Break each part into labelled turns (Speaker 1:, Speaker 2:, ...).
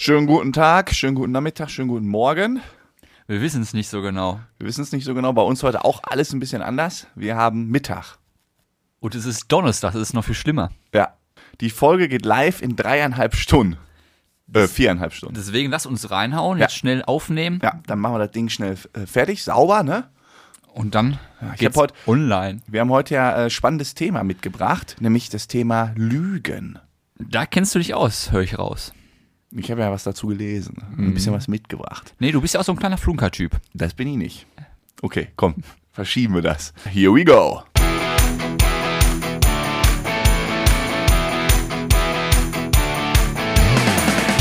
Speaker 1: Schönen guten Tag, schönen guten Nachmittag, schönen guten Morgen.
Speaker 2: Wir wissen es nicht so genau.
Speaker 1: Wir wissen es nicht so genau. Bei uns heute auch alles ein bisschen anders. Wir haben Mittag.
Speaker 2: Und es ist Donnerstag, das ist noch viel schlimmer.
Speaker 1: Ja. Die Folge geht live in dreieinhalb Stunden. Äh, viereinhalb Stunden.
Speaker 2: Deswegen lass uns reinhauen,
Speaker 1: Ja.
Speaker 2: jetzt schnell aufnehmen
Speaker 1: Ja, dann machen wir das Ding schnell äh, fertig, sauber, ne?
Speaker 2: und dann
Speaker 1: ich
Speaker 2: geht's
Speaker 1: hab heut-
Speaker 2: online.
Speaker 1: Wir haben heute ja äh, spannendes Thema mitgebracht, nämlich das Thema Lügen.
Speaker 2: Da kennst du dich aus, höre ich raus.
Speaker 1: Ich habe ja was dazu gelesen, ein bisschen was mitgebracht.
Speaker 2: Nee, du bist ja auch so ein kleiner Flunker-Typ.
Speaker 1: Das bin ich nicht. Okay, komm, verschieben wir das. Here we go.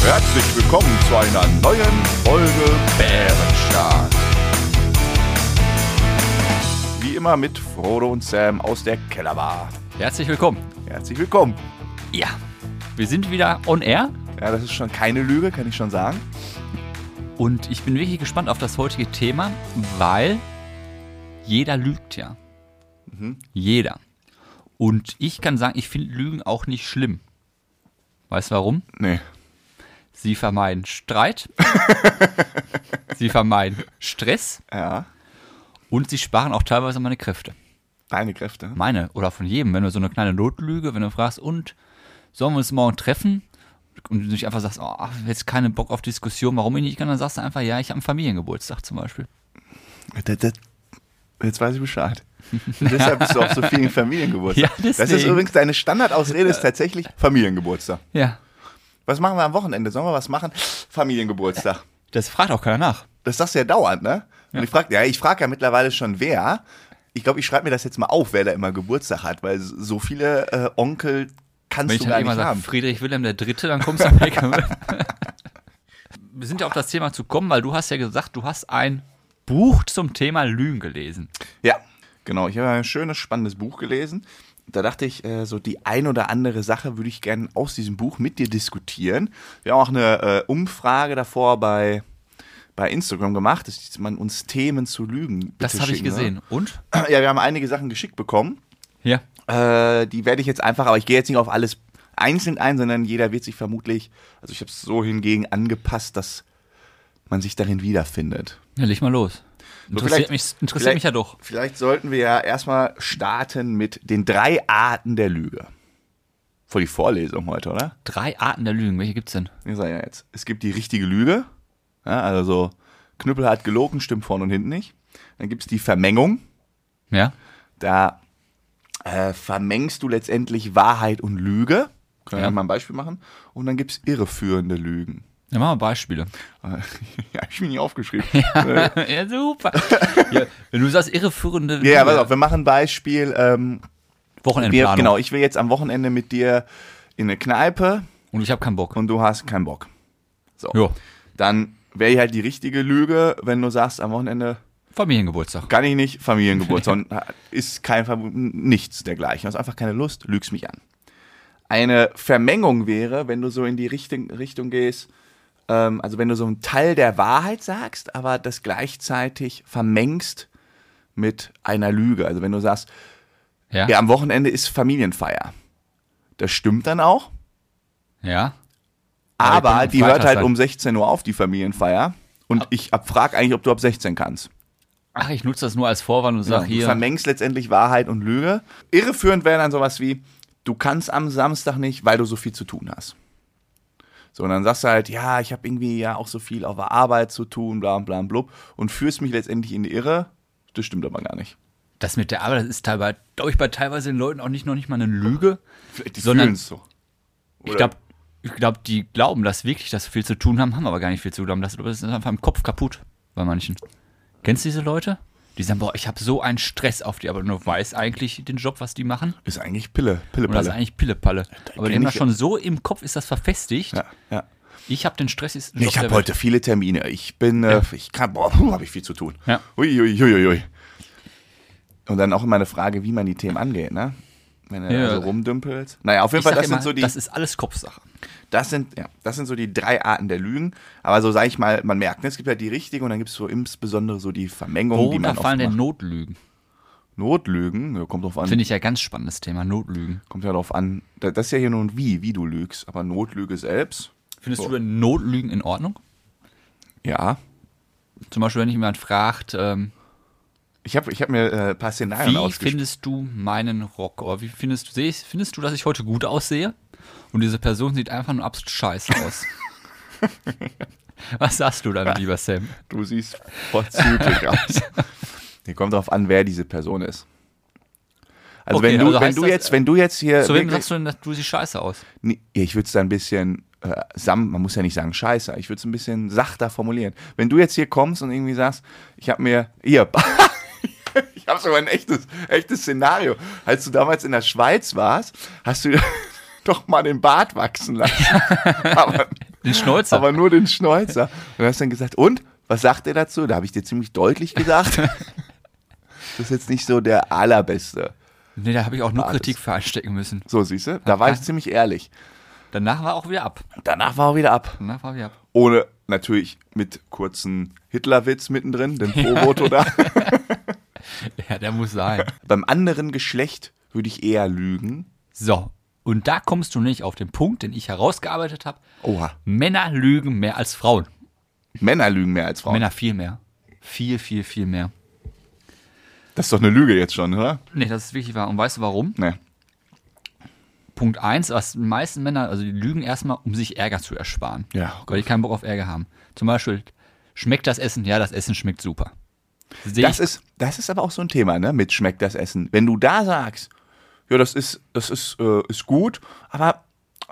Speaker 1: Herzlich willkommen zu einer neuen Folge Bärenstark. Wie immer mit Frodo und Sam aus der Kellerbar.
Speaker 2: Herzlich willkommen.
Speaker 1: Herzlich willkommen.
Speaker 2: Ja, wir sind wieder on air
Speaker 1: Ja, das ist schon keine Lüge, kann ich schon sagen.
Speaker 2: und ich bin wirklich gespannt auf das heutige Thema, weil jeder lügt ja. Jeder. Und ich kann sagen, ich finde Lügen auch nicht schlimm. Weißt du warum?
Speaker 1: Nee.
Speaker 2: Sie vermeiden Streit, sie vermeiden Stress
Speaker 1: Ja,
Speaker 2: und sie sparen auch teilweise meine Kräfte.
Speaker 1: deine Kräfte.
Speaker 2: Meine oder von jedem, wenn du so eine kleine Notlüge, wenn du fragst, und sollen wir uns morgen treffen? Und du nicht einfach sagst, oh, jetzt keine Bock auf Diskussion, warum ich nicht kann, dann sagst du einfach, ja, ich habe einen Familiengeburtstag zum Beispiel.
Speaker 1: Das, das, jetzt weiß ich Bescheid. Deshalb bist du auf so vielen Familiengeburtstagen.
Speaker 2: Ja,
Speaker 1: das ist übrigens deine Standardausrede, ist tatsächlich Familiengeburtstag.
Speaker 2: Ja.
Speaker 1: Was machen wir am Wochenende? Sollen wir was machen? Familiengeburtstag.
Speaker 2: Das fragt auch keiner nach.
Speaker 1: Das sagst du ja dauernd, ne? Und ich frage ja, ich frage ja mittlerweile schon wer. Ich glaube, ich schreibe mir das jetzt mal auf, wer da immer Geburtstag hat, weil so viele äh, Onkel kannst
Speaker 2: Wenn ich
Speaker 1: du
Speaker 2: dann
Speaker 1: gar
Speaker 2: immer
Speaker 1: nicht haben.
Speaker 2: Friedrich Wilhelm der Dritte, dann kommst du Weg. Wir sind ja auf das Thema zu kommen, weil du hast ja gesagt, du hast ein Buch zum Thema Lügen gelesen.
Speaker 1: Ja, genau. Ich habe ein schönes, spannendes Buch gelesen. Da dachte ich, äh, so die ein oder andere Sache würde ich gerne aus diesem Buch mit dir diskutieren. Wir haben auch eine äh, Umfrage davor bei, bei Instagram gemacht, dass man uns Themen zu Lügen
Speaker 2: Das habe ich gesehen. Und?
Speaker 1: Ja, wir haben einige Sachen geschickt bekommen.
Speaker 2: Ja.
Speaker 1: Äh, die werde ich jetzt einfach, aber ich gehe jetzt nicht auf alles einzeln ein, sondern jeder wird sich vermutlich, also ich habe es so hingegen angepasst, dass man sich darin wiederfindet.
Speaker 2: Ja, leg mal los. Interessiert,
Speaker 1: vielleicht-
Speaker 2: mich, interessiert mich ja doch.
Speaker 1: Vielleicht sollten wir ja erstmal starten mit den drei Arten der Lüge. Vor die Vorlesung heute, oder?
Speaker 2: Drei Arten der Lügen. Welche gibt's denn?
Speaker 1: Ich sage ja jetzt. Es gibt die richtige Lüge. Ja, also so, Knüppel hat gelogen, stimmt vorne und hinten nicht. Dann gibt es die Vermengung.
Speaker 2: Ja?
Speaker 1: Da äh, vermengst du letztendlich Wahrheit und Lüge. Können wir
Speaker 2: Ja.
Speaker 1: ja. mal ein Beispiel machen. Und dann gibt es irreführende Lügen.
Speaker 2: Ja, machen wir Beispiele.
Speaker 1: ja, ich bin nicht aufgeschrieben.
Speaker 2: ja, super. ja, wenn du sagst, irreführende
Speaker 1: Ja, ja, pass auf, wir machen ein Beispiel. Ähm, wir,
Speaker 2: Wochenendplanung.
Speaker 1: genau, ich will jetzt am Wochenende mit dir in eine Kneipe
Speaker 2: Und ich habe keinen Bock.
Speaker 1: und du hast keinen Bock. So.
Speaker 2: Ja.
Speaker 1: Dann wäre halt die richtige Lüge, wenn du sagst, am Wochenende
Speaker 2: Familiengeburtstag.
Speaker 1: kann ich nicht, Familiengeburtstag ist kein Ver nichts dergleichen. Du hast einfach keine Lust, lügst mich an. Eine Vermengung wäre, wenn du so in die Richtung, Richtung gehst, ähm, also wenn du so einen Teil der Wahrheit sagst, aber das gleichzeitig vermengst mit einer Lüge. Also wenn du sagst,
Speaker 2: Ja?
Speaker 1: ja, am Wochenende ist Familienfeier. Das stimmt dann auch,
Speaker 2: Ja?
Speaker 1: aber
Speaker 2: die
Speaker 1: hört halt um 16 Uhr auf, die Familienfeier. Und ich frage eigentlich, ob du ab 16 kannst.
Speaker 2: Ach, ich nutze das nur als Vorwand und
Speaker 1: Ja,
Speaker 2: sage
Speaker 1: du
Speaker 2: hier.
Speaker 1: vermengst letztendlich Wahrheit und Lüge. Irreführend wäre dann sowas wie, du kannst am Samstag nicht, weil du so viel zu tun hast. So, und dann sagst du halt, ja, ich habe irgendwie ja auch so viel auf der Arbeit zu tun, bla bla blub, und führst mich letztendlich in die Irre. Das stimmt aber gar nicht.
Speaker 2: Das mit der Arbeit, das ist teilweise, glaube ich, bei teilweise den Leuten auch nicht noch nicht mal eine Lüge.
Speaker 1: Vielleicht die
Speaker 2: Sondern-
Speaker 1: so.
Speaker 2: Ich glaube, ich glaub, die glauben, dass wirklich, dass sie viel zu tun haben, haben aber gar nicht viel zu tun. Das das ist einfach im Kopf kaputt bei manchen. Kennst du diese Leute? Die sagen, boah, ich habe so einen Stress auf die Arbeit und du weißt eigentlich den Job, was die machen.
Speaker 1: Ist eigentlich Pille, Pille,
Speaker 2: Und das ist eigentlich Pillepalle. Aber die haben das
Speaker 1: ja.
Speaker 2: schon so im Kopf, ist das verfestigt.
Speaker 1: Ja, ja.
Speaker 2: Ich habe den stressigsten Job
Speaker 1: Ich habe heute viele Termine. Ich bin, äh, ich kann, boah, habe ich viel zu tun.
Speaker 2: Ja.
Speaker 1: Ui, ui, ui, ui. Und dann auch immer eine Frage, wie man die Themen angeht, ne? Wenn du
Speaker 2: Ja.
Speaker 1: da so rumdümpelst. Naja, auf jeden
Speaker 2: Ich
Speaker 1: Fall, das
Speaker 2: immer,
Speaker 1: sind so die,
Speaker 2: das ist alles Kopfsache.
Speaker 1: Das sind, ja, das sind so die drei Arten der Lügen. Aber so sage ich mal, man merkt, ne, es gibt ja die richtige und dann gibt es so insbesondere so die Vermengung, die
Speaker 2: Worunter
Speaker 1: man oft
Speaker 2: fallen denn. Notlügen?
Speaker 1: Notlügen, kommt drauf an.
Speaker 2: Finde ich ja ganz spannendes Thema, Notlügen.
Speaker 1: Kommt ja darauf an. Da- Das ist ja hier nur ein Wie, wie du lügst. Aber Notlüge selbst.
Speaker 2: Findest
Speaker 1: So.
Speaker 2: du denn Notlügen in Ordnung?
Speaker 1: Ja.
Speaker 2: Zum Beispiel, wenn jemand fragt, ähm,
Speaker 1: Ich habe ich hab mir äh, ein paar Szenarien
Speaker 2: wie findest du meinen Rock? Oder wie findest du, ich- findest du, dass ich heute gut aussehe? Und diese Person sieht einfach nur absolut scheiße aus. Was sagst du dann, lieber Sam?
Speaker 1: Du siehst vorzüglich aus. Hier kommt drauf an, wer diese Person ist. Also
Speaker 2: Okay,
Speaker 1: wenn du,
Speaker 2: also
Speaker 1: wenn du
Speaker 2: das,
Speaker 1: jetzt, wenn du jetzt hier,
Speaker 2: Zu wem sagst du denn, dass du siehst scheiße aus?
Speaker 1: Nee, ich würde es da ein bisschen äh, sam, man muss ja nicht sagen Scheiße, ich würde es ein bisschen sachter formulieren. Wenn du jetzt hier kommst und irgendwie sagst, ich habe mir hier, ich habe sogar ein echtes, echtes Szenario. Als du damals in der Schweiz warst, hast du doch mal den Bart wachsen lassen, aber,
Speaker 2: Den Schnäuzer.
Speaker 1: aber nur den Schnäuzer. Und du hast dann gesagt, und was sagt er dazu? Da habe ich dir ziemlich deutlich gesagt. Das ist jetzt nicht so der allerbeste.
Speaker 2: nee, da habe ich auch nur. Kritik für einstecken müssen.
Speaker 1: So, siehst du? Da war ich ziemlich ehrlich.
Speaker 2: Danach war auch wieder ab.
Speaker 1: Danach war er wieder ab.
Speaker 2: Danach war wieder ab.
Speaker 1: Ohne natürlich mit kurzen Hitlerwitz mittendrin, den Pro-Voto da.
Speaker 2: Ja, der muss sein.
Speaker 1: Beim anderen Geschlecht würde ich eher lügen.
Speaker 2: So, und da kommst du nicht auf den Punkt, den ich herausgearbeitet habe.
Speaker 1: Oha.
Speaker 2: Männer lügen mehr als Frauen.
Speaker 1: Männer lügen mehr als Frauen.
Speaker 2: Männer viel mehr. Viel, viel, viel mehr.
Speaker 1: Das ist doch eine Lüge jetzt schon, oder?
Speaker 2: Nee, das ist wirklich wahr. Und weißt du warum?
Speaker 1: Nee.
Speaker 2: Punkt eins, was die meisten Männer, also die lügen erstmal, um sich Ärger zu ersparen.
Speaker 1: Ja, oh
Speaker 2: weil die keinen Bock auf Ärger haben. Zum Beispiel, schmeckt das Essen? Ja, das Essen schmeckt super. Seh
Speaker 1: Das
Speaker 2: ich,
Speaker 1: ist, das ist aber auch so ein Thema, ne? Mit schmeckt das Essen. Wenn du da sagst, ja, das ist, das ist, äh, ist gut, aber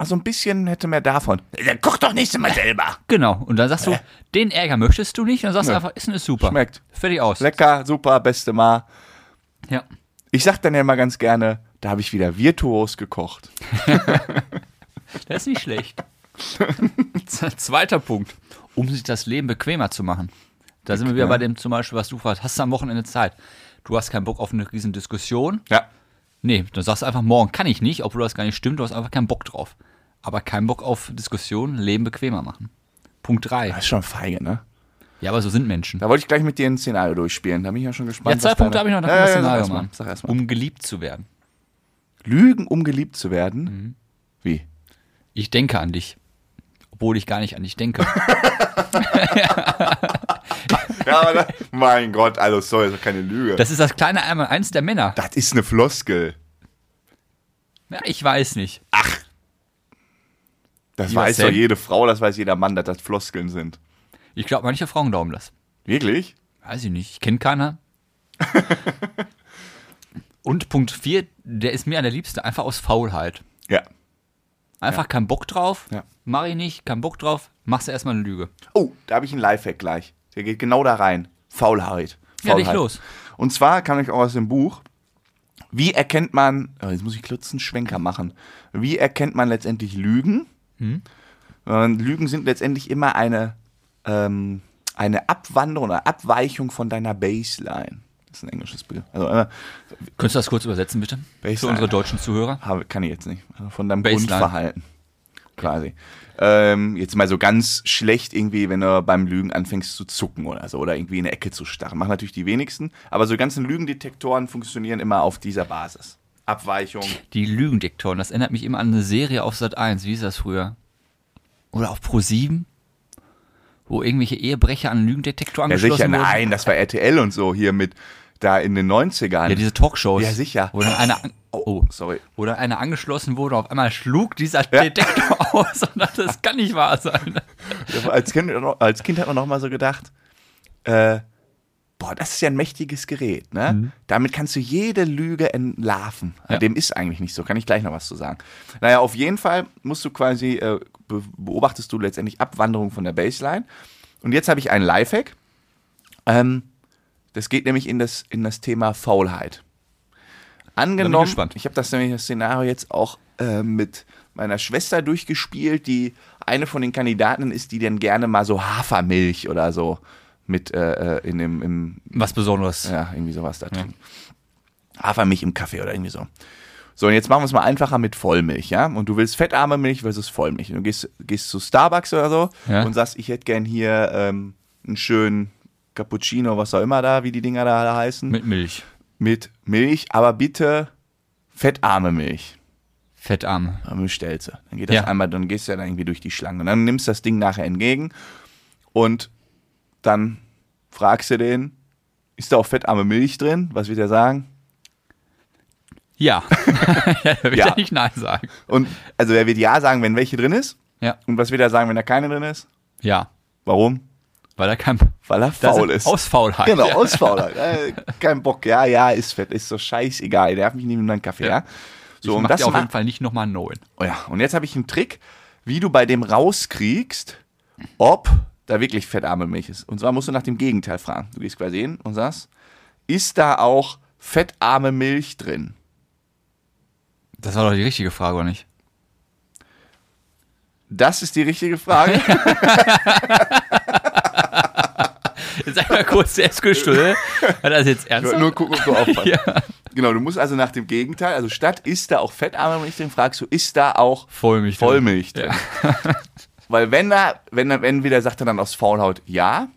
Speaker 1: so ein bisschen hätte mehr davon. Dann koch doch nächstes Mal selber.
Speaker 2: genau. Und dann sagst du, den Ärger möchtest du nicht. Und dann sagst du einfach, Essen ist super.
Speaker 1: Schmeckt.
Speaker 2: Fertig aus.
Speaker 1: Lecker, super, beste Mal.
Speaker 2: Ja.
Speaker 1: Ich sag dann ja immer ganz gerne, da habe ich wieder virtuos gekocht.
Speaker 2: Das ist nicht schlecht. Zweiter Punkt. Um sich das Leben bequemer zu machen. Da sind wir wieder bei dem zum Beispiel, was du fragst, hast du am Wochenende Zeit? Du hast keinen Bock auf eine riesen Diskussion.
Speaker 1: Ja.
Speaker 2: Nee, dann sagst du einfach, morgen kann ich nicht, obwohl das gar nicht stimmt, du hast einfach keinen Bock drauf. Aber keinen Bock auf Diskussion, Leben bequemer machen. Punkt 3.
Speaker 1: Das ist schon feige, ne?
Speaker 2: Ja, aber so sind Menschen.
Speaker 1: Da wollte ich gleich mit dir ein Szenario durchspielen. Da bin ich ja schon gespannt.
Speaker 2: Ja, zwei Punkte habe ich noch, dann
Speaker 1: ja,
Speaker 2: ja, Szenario
Speaker 1: sag erst mal,
Speaker 2: machen.
Speaker 1: Sag erst mal.
Speaker 2: Um geliebt zu werden.
Speaker 1: Lügen, um geliebt zu werden?
Speaker 2: Mhm.
Speaker 1: Wie?
Speaker 2: Ich denke an dich. Obwohl ich gar nicht an dich denke.
Speaker 1: Ja, aber da, mein Gott, also sorry, das ist doch keine Lüge.
Speaker 2: Das ist das kleine einmal eins der Männer.
Speaker 1: das ist eine Floskel.
Speaker 2: Ja, ich weiß nicht.
Speaker 1: Das
Speaker 2: Lieber
Speaker 1: weiß doch jede Frau, das weiß jeder Mann, dass das Floskeln sind.
Speaker 2: Ich glaube, manche Frauen glauben das.
Speaker 1: Wirklich?
Speaker 2: Weiß ich nicht. Ich kenne keiner. Und Punkt 4, der ist mir an der liebste, einfach aus Faulheit.
Speaker 1: Ja.
Speaker 2: Einfach keinen Bock drauf.
Speaker 1: Ja.
Speaker 2: Mach ich nicht, keinen Bock drauf. Machst du erstmal eine Lüge.
Speaker 1: Oh, da habe ich einen Lifehack gleich. Der geht genau da rein. Faulheit.
Speaker 2: Ja,
Speaker 1: Faulheit.
Speaker 2: los.
Speaker 1: Und zwar kann ich auch aus dem Buch, wie erkennt man, oh, jetzt muss ich kurz einen Schwenker machen, wie erkennt man letztendlich Lügen?
Speaker 2: Hm?
Speaker 1: Lügen sind letztendlich immer eine, ähm, eine Abwanderung oder Abweichung von deiner Baseline. Das ist ein englisches Bild. Also äh,
Speaker 2: Könntest du das kurz übersetzen, bitte? Für
Speaker 1: Baseline.
Speaker 2: unsere deutschen Zuhörer.
Speaker 1: habe, kann ich jetzt nicht. Also von deinem
Speaker 2: Baseline.
Speaker 1: Grundverhalten. Quasi. Ähm, jetzt mal so ganz schlecht irgendwie, wenn du beim Lügen anfängst zu zucken oder so oder irgendwie in eine Ecke zu starren. Machen natürlich die wenigsten, aber so ganzen Lügendetektoren funktionieren immer auf dieser Basis. Abweichung.
Speaker 2: Die Lügendektoren, das erinnert mich immer an eine Serie auf Sat 1. Wie hieß das früher? Oder auf Pro 7? Wo irgendwelche Ehebrecher an einen Lügendetektor
Speaker 1: Ja,
Speaker 2: angeschlossen
Speaker 1: sicher,
Speaker 2: wurden.
Speaker 1: nein, das war RTL und so hier mit da in den 90ern.
Speaker 2: Ja, diese Talkshows.
Speaker 1: Ja, sicher.
Speaker 2: Wo dann einer, an- oh,
Speaker 1: Sorry.
Speaker 2: wo dann einer angeschlossen wurde, auf einmal schlug dieser
Speaker 1: Ja.
Speaker 2: Detektor aus und dachte, das kann nicht wahr sein.
Speaker 1: Als, kind, als Kind hat man noch mal so gedacht, äh, boah, das ist ja ein mächtiges Gerät, ne? Damit kannst du jede Lüge entlarven.
Speaker 2: Mhm. Ja.
Speaker 1: Dem ist eigentlich nicht so, kann ich gleich noch was zu sagen. Naja, auf jeden Fall musst du quasi, äh, be beobachtest du letztendlich Abwanderung von der Baseline. Und jetzt habe ich einen Lifehack. Ähm, das geht nämlich in das, in das Thema Faulheit. Angenommen,
Speaker 2: gespannt.
Speaker 1: ich habe das nämlich das Szenario jetzt auch äh, mit meiner Schwester durchgespielt, die eine von den Kandidaten ist, die dann gerne mal so Hafermilch oder so mit äh, äh, in dem im,
Speaker 2: Was Besonderes.
Speaker 1: ja, irgendwie sowas da drin. Hafermilch im Kaffee oder irgendwie so. So, und jetzt machen wir es mal einfacher mit Vollmilch, ja? Und du willst fettarme Milch versus Vollmilch. Und du gehst, gehst zu Starbucks oder so
Speaker 2: Ja.
Speaker 1: und sagst, ich hätte gern hier ähm, einen schönen Cappuccino, was auch immer da, wie die Dinger da, da heißen, mit,
Speaker 2: Mit Milch.
Speaker 1: Milch, aber bitte fettarme Milch.
Speaker 2: Fettarme.
Speaker 1: Dann bestellst du. Dann geht das
Speaker 2: Ja.
Speaker 1: einmal, dann gehst du ja dann irgendwie durch die Schlange. Und dann nimmst du das Ding nachher entgegen und dann fragst du den, ist da auch fettarme Milch drin? Was wird er sagen?
Speaker 2: Ja. ja, will
Speaker 1: Ja.
Speaker 2: ich nicht Nein sagen.
Speaker 1: Und also er wird ja sagen, wenn welche drin ist.
Speaker 2: Ja.
Speaker 1: Und was wird er sagen, wenn da keine drin ist?
Speaker 2: Ja.
Speaker 1: Warum?
Speaker 2: Weil er kein.
Speaker 1: Weil er faul ist.
Speaker 2: Aus Faulheit.
Speaker 1: Genau,
Speaker 2: Ja.
Speaker 1: aus Faulheit. Äh, kein Bock. Ja, ja, ist fett. Ist so scheißegal. Der hat mich nicht mit meinem Kaffee, ja.
Speaker 2: Ja.
Speaker 1: So,
Speaker 2: ich
Speaker 1: und das
Speaker 2: dir auf jeden Fall nicht nochmal neuen.
Speaker 1: Oh ja, und jetzt habe ich einen Trick, wie du bei dem rauskriegst, ob da wirklich fettarme Milch ist. Und zwar musst du nach dem Gegenteil fragen. Du gehst quasi hin und sagst, ist da auch fettarme Milch drin?
Speaker 2: Das war doch die richtige Frage, oder nicht?
Speaker 1: Das ist die richtige Frage.
Speaker 2: Jetzt einmal kurz der Eskelstuhl. Hat er das jetzt
Speaker 1: Ich wollte nur gucken, ob du aufpasst.
Speaker 2: ja.
Speaker 1: Genau, du musst also nach dem Gegenteil, also statt ist da auch fettarme Milch drin, fragst du, ist da auch
Speaker 2: Vollmilch. drin.
Speaker 1: Vollmilch drin? Weil wenn da, wenn er, entweder sagt er dann aus Faulhaut ja,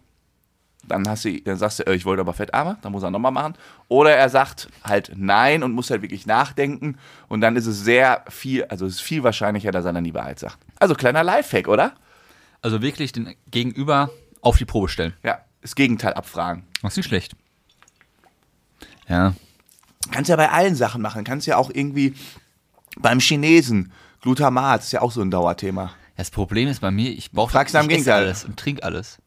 Speaker 1: dann hast du, dann sagst du, äh, ich wollte aber fettarme, dann muss er nochmal machen. Oder er sagt halt nein und muss halt wirklich nachdenken und dann ist es sehr viel, also es ist viel wahrscheinlicher, dass er dann die Wahrheit sagt. Also kleiner Lifehack, oder?
Speaker 2: Also wirklich den Gegenüber auf die Probe stellen.
Speaker 1: Ja, das Gegenteil abfragen.
Speaker 2: Das ist nicht schlecht. Ja.
Speaker 1: Kannst ja bei allen Sachen machen. Kannst ja auch irgendwie beim Chinesen, Glutamat ist ja auch so ein Dauerthema.
Speaker 2: Das Problem ist bei mir, ich brauche
Speaker 1: Fragst
Speaker 2: ich
Speaker 1: Gegenteil.
Speaker 2: alles und trinke alles.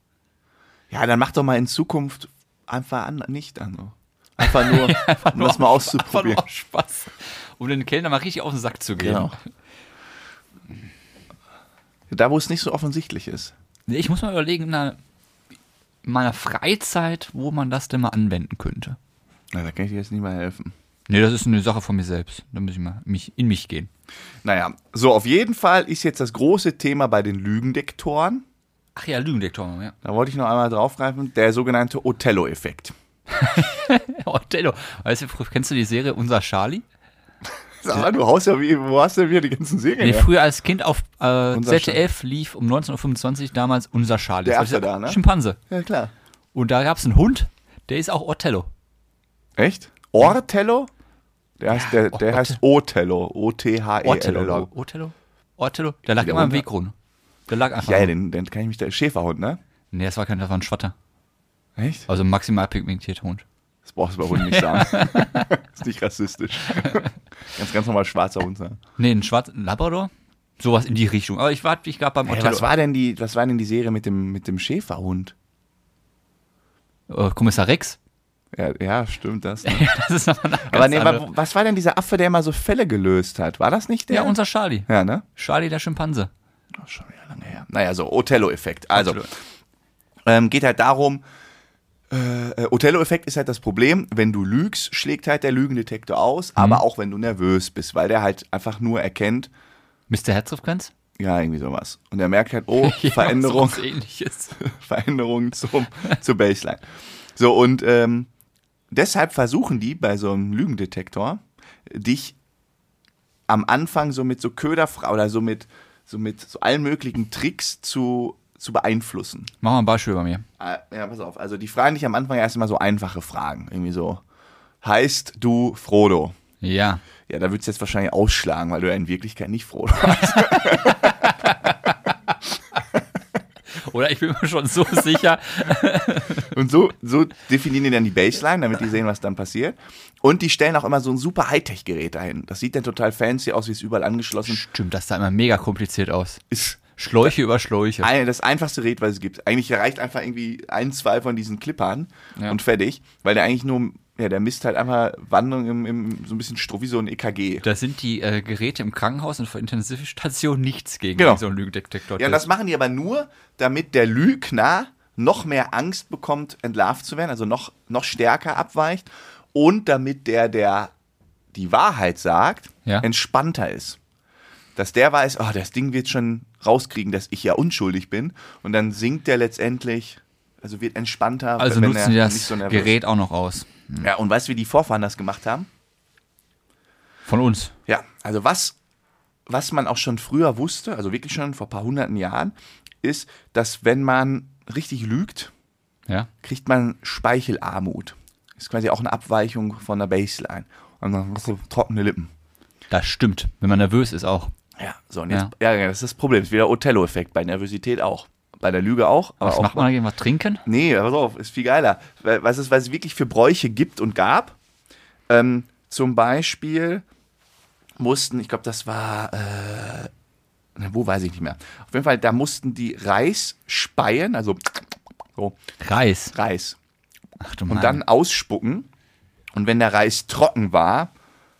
Speaker 1: Ja, dann mach doch mal in Zukunft einfach an, nicht an. so. Einfach nur, um das mal
Speaker 2: Einfach
Speaker 1: auszuprobieren.
Speaker 2: nur aus Spaß. Um den Kellner mal richtig auf den Sack zu gehen.
Speaker 1: Genau. Da, wo es nicht so offensichtlich ist.
Speaker 2: Nee, Ich muss mal überlegen, in meiner Freizeit, wo man das denn mal anwenden könnte.
Speaker 1: Na, da kann ich dir jetzt nicht mal helfen.
Speaker 2: Nee, das ist eine Sache von mir selbst. Da muss ich mal mich, in mich gehen.
Speaker 1: Naja, so auf jeden Fall ist jetzt das große Thema bei den Lügendektoren.
Speaker 2: Ach ja, Lügendetektor, ja.
Speaker 1: Da wollte ich noch einmal draufgreifen, der sogenannte Othello-Effekt.
Speaker 2: Othello. Weißt du, kennst du die Serie Unser Charlie?
Speaker 1: Sag du haust ja wie, wo hast du denn wieder die ganzen Serien
Speaker 2: Nee,
Speaker 1: her?
Speaker 2: früher als Kind auf äh, ZDF lief um 19.25 Uhr damals Unser Charlie.
Speaker 1: Der Affe da, ne?
Speaker 2: Schimpanse.
Speaker 1: Ja, klar.
Speaker 2: Und da gab es einen Hund, der ist auch Othello.
Speaker 1: Echt? Ortello? Der heißt, der, der heißt Othello. O-T-H-E-L-L-O.
Speaker 2: Lag- Othello? Othello? Der lag immer im
Speaker 1: Hund-
Speaker 2: Wegrund. Der lag einfach.
Speaker 1: Ja, den, den kann ich mich da. Schäferhund, ne?
Speaker 2: Nee, das war kein, das war ein Schwatter.
Speaker 1: Echt?
Speaker 2: Also maximal pigmentierter Hund.
Speaker 1: Das brauchst du bei Hunden nicht sagen. ist nicht rassistisch. Ganz, ganz normal schwarzer Hund sein.
Speaker 2: Nee, ein schwarzer ein Labrador? Sowas in die Richtung. Aber ich warte, ich gerade beim
Speaker 1: Hey,
Speaker 2: Othello.
Speaker 1: was war denn die, was war denn die Serie mit dem, mit dem Schäferhund?
Speaker 2: äh, Kommissar Rex?
Speaker 1: Ja, ja stimmt das. Ne?
Speaker 2: Ja, das ist ganz
Speaker 1: Aber nee,
Speaker 2: andere.
Speaker 1: wa- was war denn dieser Affe, der immer so Fälle gelöst hat? War das nicht der?
Speaker 2: Ja, unser Charlie.
Speaker 1: Ja, ne?
Speaker 2: Charlie der Schimpanse.
Speaker 1: Oh, schon wieder lange her. Naja, so Othello-Effekt. Also, ähm, geht halt darum, äh, Othello-Effekt ist halt das Problem, wenn du lügst, schlägt halt der Lügendetektor aus, aber auch wenn du nervös bist, weil der halt einfach nur erkennt,
Speaker 2: Mr. Herzfrequenz?
Speaker 1: ja, irgendwie sowas. Und er merkt halt, oh, Veränderung,
Speaker 2: Ja, sowas ähnliches.
Speaker 1: Veränderung zum, zur Baseline. So, und ähm, deshalb versuchen die bei so einem Lügendetektor, dich am Anfang so mit so Köderfra oder so mit, so mit so allen möglichen Tricks zu, zu beeinflussen.
Speaker 2: Mach mal ein Beispiel bei mir.
Speaker 1: Ah, Ja, pass auf. Also die fragen dich am Anfang erst mal so einfache Fragen. Irgendwie so, heißt du Frodo?
Speaker 2: Ja.
Speaker 1: Ja, da würdest du jetzt wahrscheinlich ausschlagen, weil du ja in Wirklichkeit nicht Frodo hast.
Speaker 2: Oder ich bin mir schon so sicher.
Speaker 1: Und so, so definieren die dann die Baseline, damit die sehen, was dann passiert. Und die stellen auch immer so ein super Hightech-Gerät dahin. Das sieht dann total fancy aus, wie es überall angeschlossen
Speaker 2: Stimmt, das sah immer mega kompliziert aus.
Speaker 1: ist.
Speaker 2: Schläuche über Schläuche.
Speaker 1: Ein, das einfachste Gerät, was es gibt. Eigentlich reicht einfach irgendwie ein, zwei von diesen Clippern
Speaker 2: Ja.
Speaker 1: und fertig, weil der eigentlich nur, ja, der misst halt einfach Wandlung im, im so ein bisschen Struff wie so ein EKG.
Speaker 2: Da sind die äh, Geräte im Krankenhaus und für Intensivstation nichts gegen
Speaker 1: Genau.
Speaker 2: so einen Lügendetektor.
Speaker 1: Ja, und das machen die aber nur, damit der Lügner noch mehr Angst bekommt, entlarvt zu werden, also noch, noch stärker abweicht und damit der, der die Wahrheit sagt,
Speaker 2: Ja.
Speaker 1: entspannter ist. Dass der weiß, oh, das Ding wird schon rauskriegen, dass ich ja unschuldig bin und dann sinkt der letztendlich, also wird entspannter,
Speaker 2: also
Speaker 1: wenn
Speaker 2: nutzen
Speaker 1: er
Speaker 2: das
Speaker 1: nicht so nervös
Speaker 2: Gerät auch noch aus.
Speaker 1: ist. Ja, und weißt du, wie die Vorfahren das gemacht haben?
Speaker 2: Von uns.
Speaker 1: Ja, also was, was man auch schon früher wusste, also wirklich schon vor ein paar hunderten Jahren, ist, dass wenn man richtig lügt,
Speaker 2: Ja.
Speaker 1: kriegt man Speichelarmut. Ist quasi auch eine Abweichung von der Baseline. Und dann hast du trockene Lippen.
Speaker 2: Das stimmt. Wenn man nervös ist auch.
Speaker 1: Ja, so, und jetzt, ja. ja das ist das Problem. Das ist wieder Othello-Effekt, bei Nervosität auch. Bei der Lüge auch. Aber
Speaker 2: Was
Speaker 1: auch
Speaker 2: macht man dagegen? Was trinken?
Speaker 1: Nee, pass auf, ist viel geiler. Was es, was es wirklich für Bräuche gibt und gab. Ähm, zum Beispiel mussten, ich glaube, das war, äh, na, wo weiß ich nicht mehr. Auf jeden Fall, da mussten die Reis speien, also so,
Speaker 2: Reis.
Speaker 1: Reis.
Speaker 2: Ach du
Speaker 1: Und
Speaker 2: Mann.
Speaker 1: dann ausspucken. Und wenn der Reis trocken war,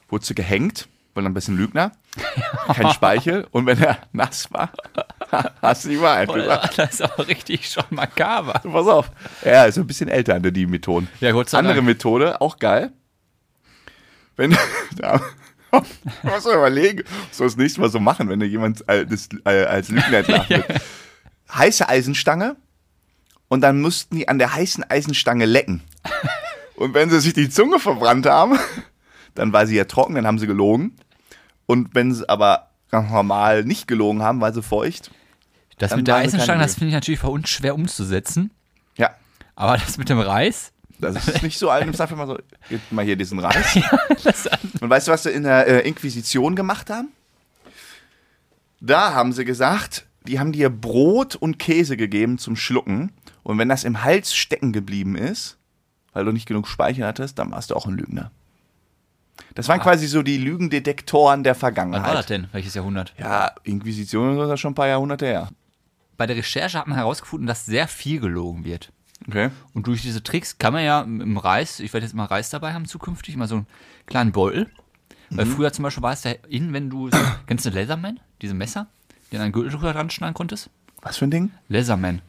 Speaker 1: wurde sie gehängt, weil dann ein bisschen Lügner. Kein Speichel. Und wenn er nass war, hast du die Wahrheit gesagt.
Speaker 2: das ist aber richtig schon makaber.
Speaker 1: Pass auf. Ja, ist ein bisschen älter, ne, die Methoden.
Speaker 2: Ja, Gott sei
Speaker 1: Andere
Speaker 2: Dank.
Speaker 1: Methode, auch geil. Wenn, da, musst du überlegen, was du das nächste Mal so machen, wenn dir jemand das, äh, als Lügner entlarvt. Heiße Eisenstange und dann mussten die an der heißen Eisenstange lecken. Und wenn sie sich die Zunge verbrannt haben, dann war sie ja trocken, dann haben sie gelogen. Und wenn sie aber ganz normal nicht gelogen haben, weil sie feucht.
Speaker 2: Das mit der Eisenstange, das finde ich natürlich für uns schwer umzusetzen.
Speaker 1: Ja,
Speaker 2: Aber das mit dem Reis,
Speaker 1: Das ist nicht so alt. Nimmst einfach mal so, gib mal hier diesen Reis.
Speaker 2: das,
Speaker 1: Und weißt du, was sie in der äh, Inquisition gemacht haben? Da haben sie gesagt, die haben dir Brot und Käse gegeben zum Schlucken. Und wenn das im Hals stecken geblieben ist, weil du nicht genug Speicher hattest, dann warst du auch ein Lügner. Das waren
Speaker 2: Ah.
Speaker 1: quasi so die Lügendetektoren der
Speaker 2: wann war das
Speaker 1: Vergangenheit.
Speaker 2: denn? Welches Jahrhundert?
Speaker 1: Ja, Inquisition ist das schon ein paar Jahrhunderte her.
Speaker 2: Bei der Recherche hat man herausgefunden, dass sehr viel gelogen wird.
Speaker 1: Okay.
Speaker 2: Und durch diese Tricks kann man ja im Reis, ich werde jetzt mal Reis dabei haben zukünftig, mal so einen kleinen Beutel. Weil
Speaker 1: Mhm.
Speaker 2: früher zum Beispiel war es ja in, wenn du, so, kennst du Leatherman? Diese Messer, die an einen Gürtel drüber dran schneiden konntest?
Speaker 1: Was für ein Ding?
Speaker 2: Leatherman.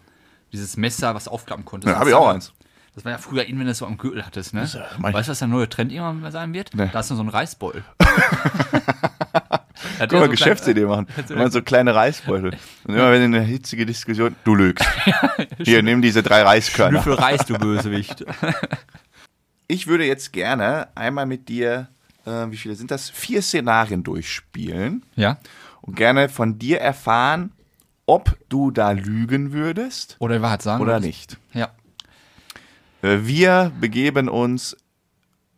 Speaker 2: Dieses Messer, was aufklappen konntest.
Speaker 1: Ja, habe ich auch eins.
Speaker 2: Das war ja früher in, wenn du es so am Gürtel hattest, ne?
Speaker 1: ja
Speaker 2: weißt du, was der neue Trend irgendwann mal sein wird?
Speaker 1: Nee.
Speaker 2: Da hast du so einen Reisbeutel.
Speaker 1: Können wir Geschäftsidee machen. Immer so kleine Reisbeutel. Und immer wenn eine hitzige Diskussion, du lügst. Hier, nimm diese drei Reiskörner.
Speaker 2: Schnüffel Reis, du Bösewicht.
Speaker 1: Ich würde jetzt gerne einmal mit dir, äh, wie viele sind das? Vier Szenarien durchspielen
Speaker 2: ja?
Speaker 1: und gerne von dir erfahren, ob du da lügen würdest
Speaker 2: Oder Wahrheit sagen.
Speaker 1: oder
Speaker 2: würdest.
Speaker 1: nicht.
Speaker 2: Ja.
Speaker 1: Äh, Wir begeben uns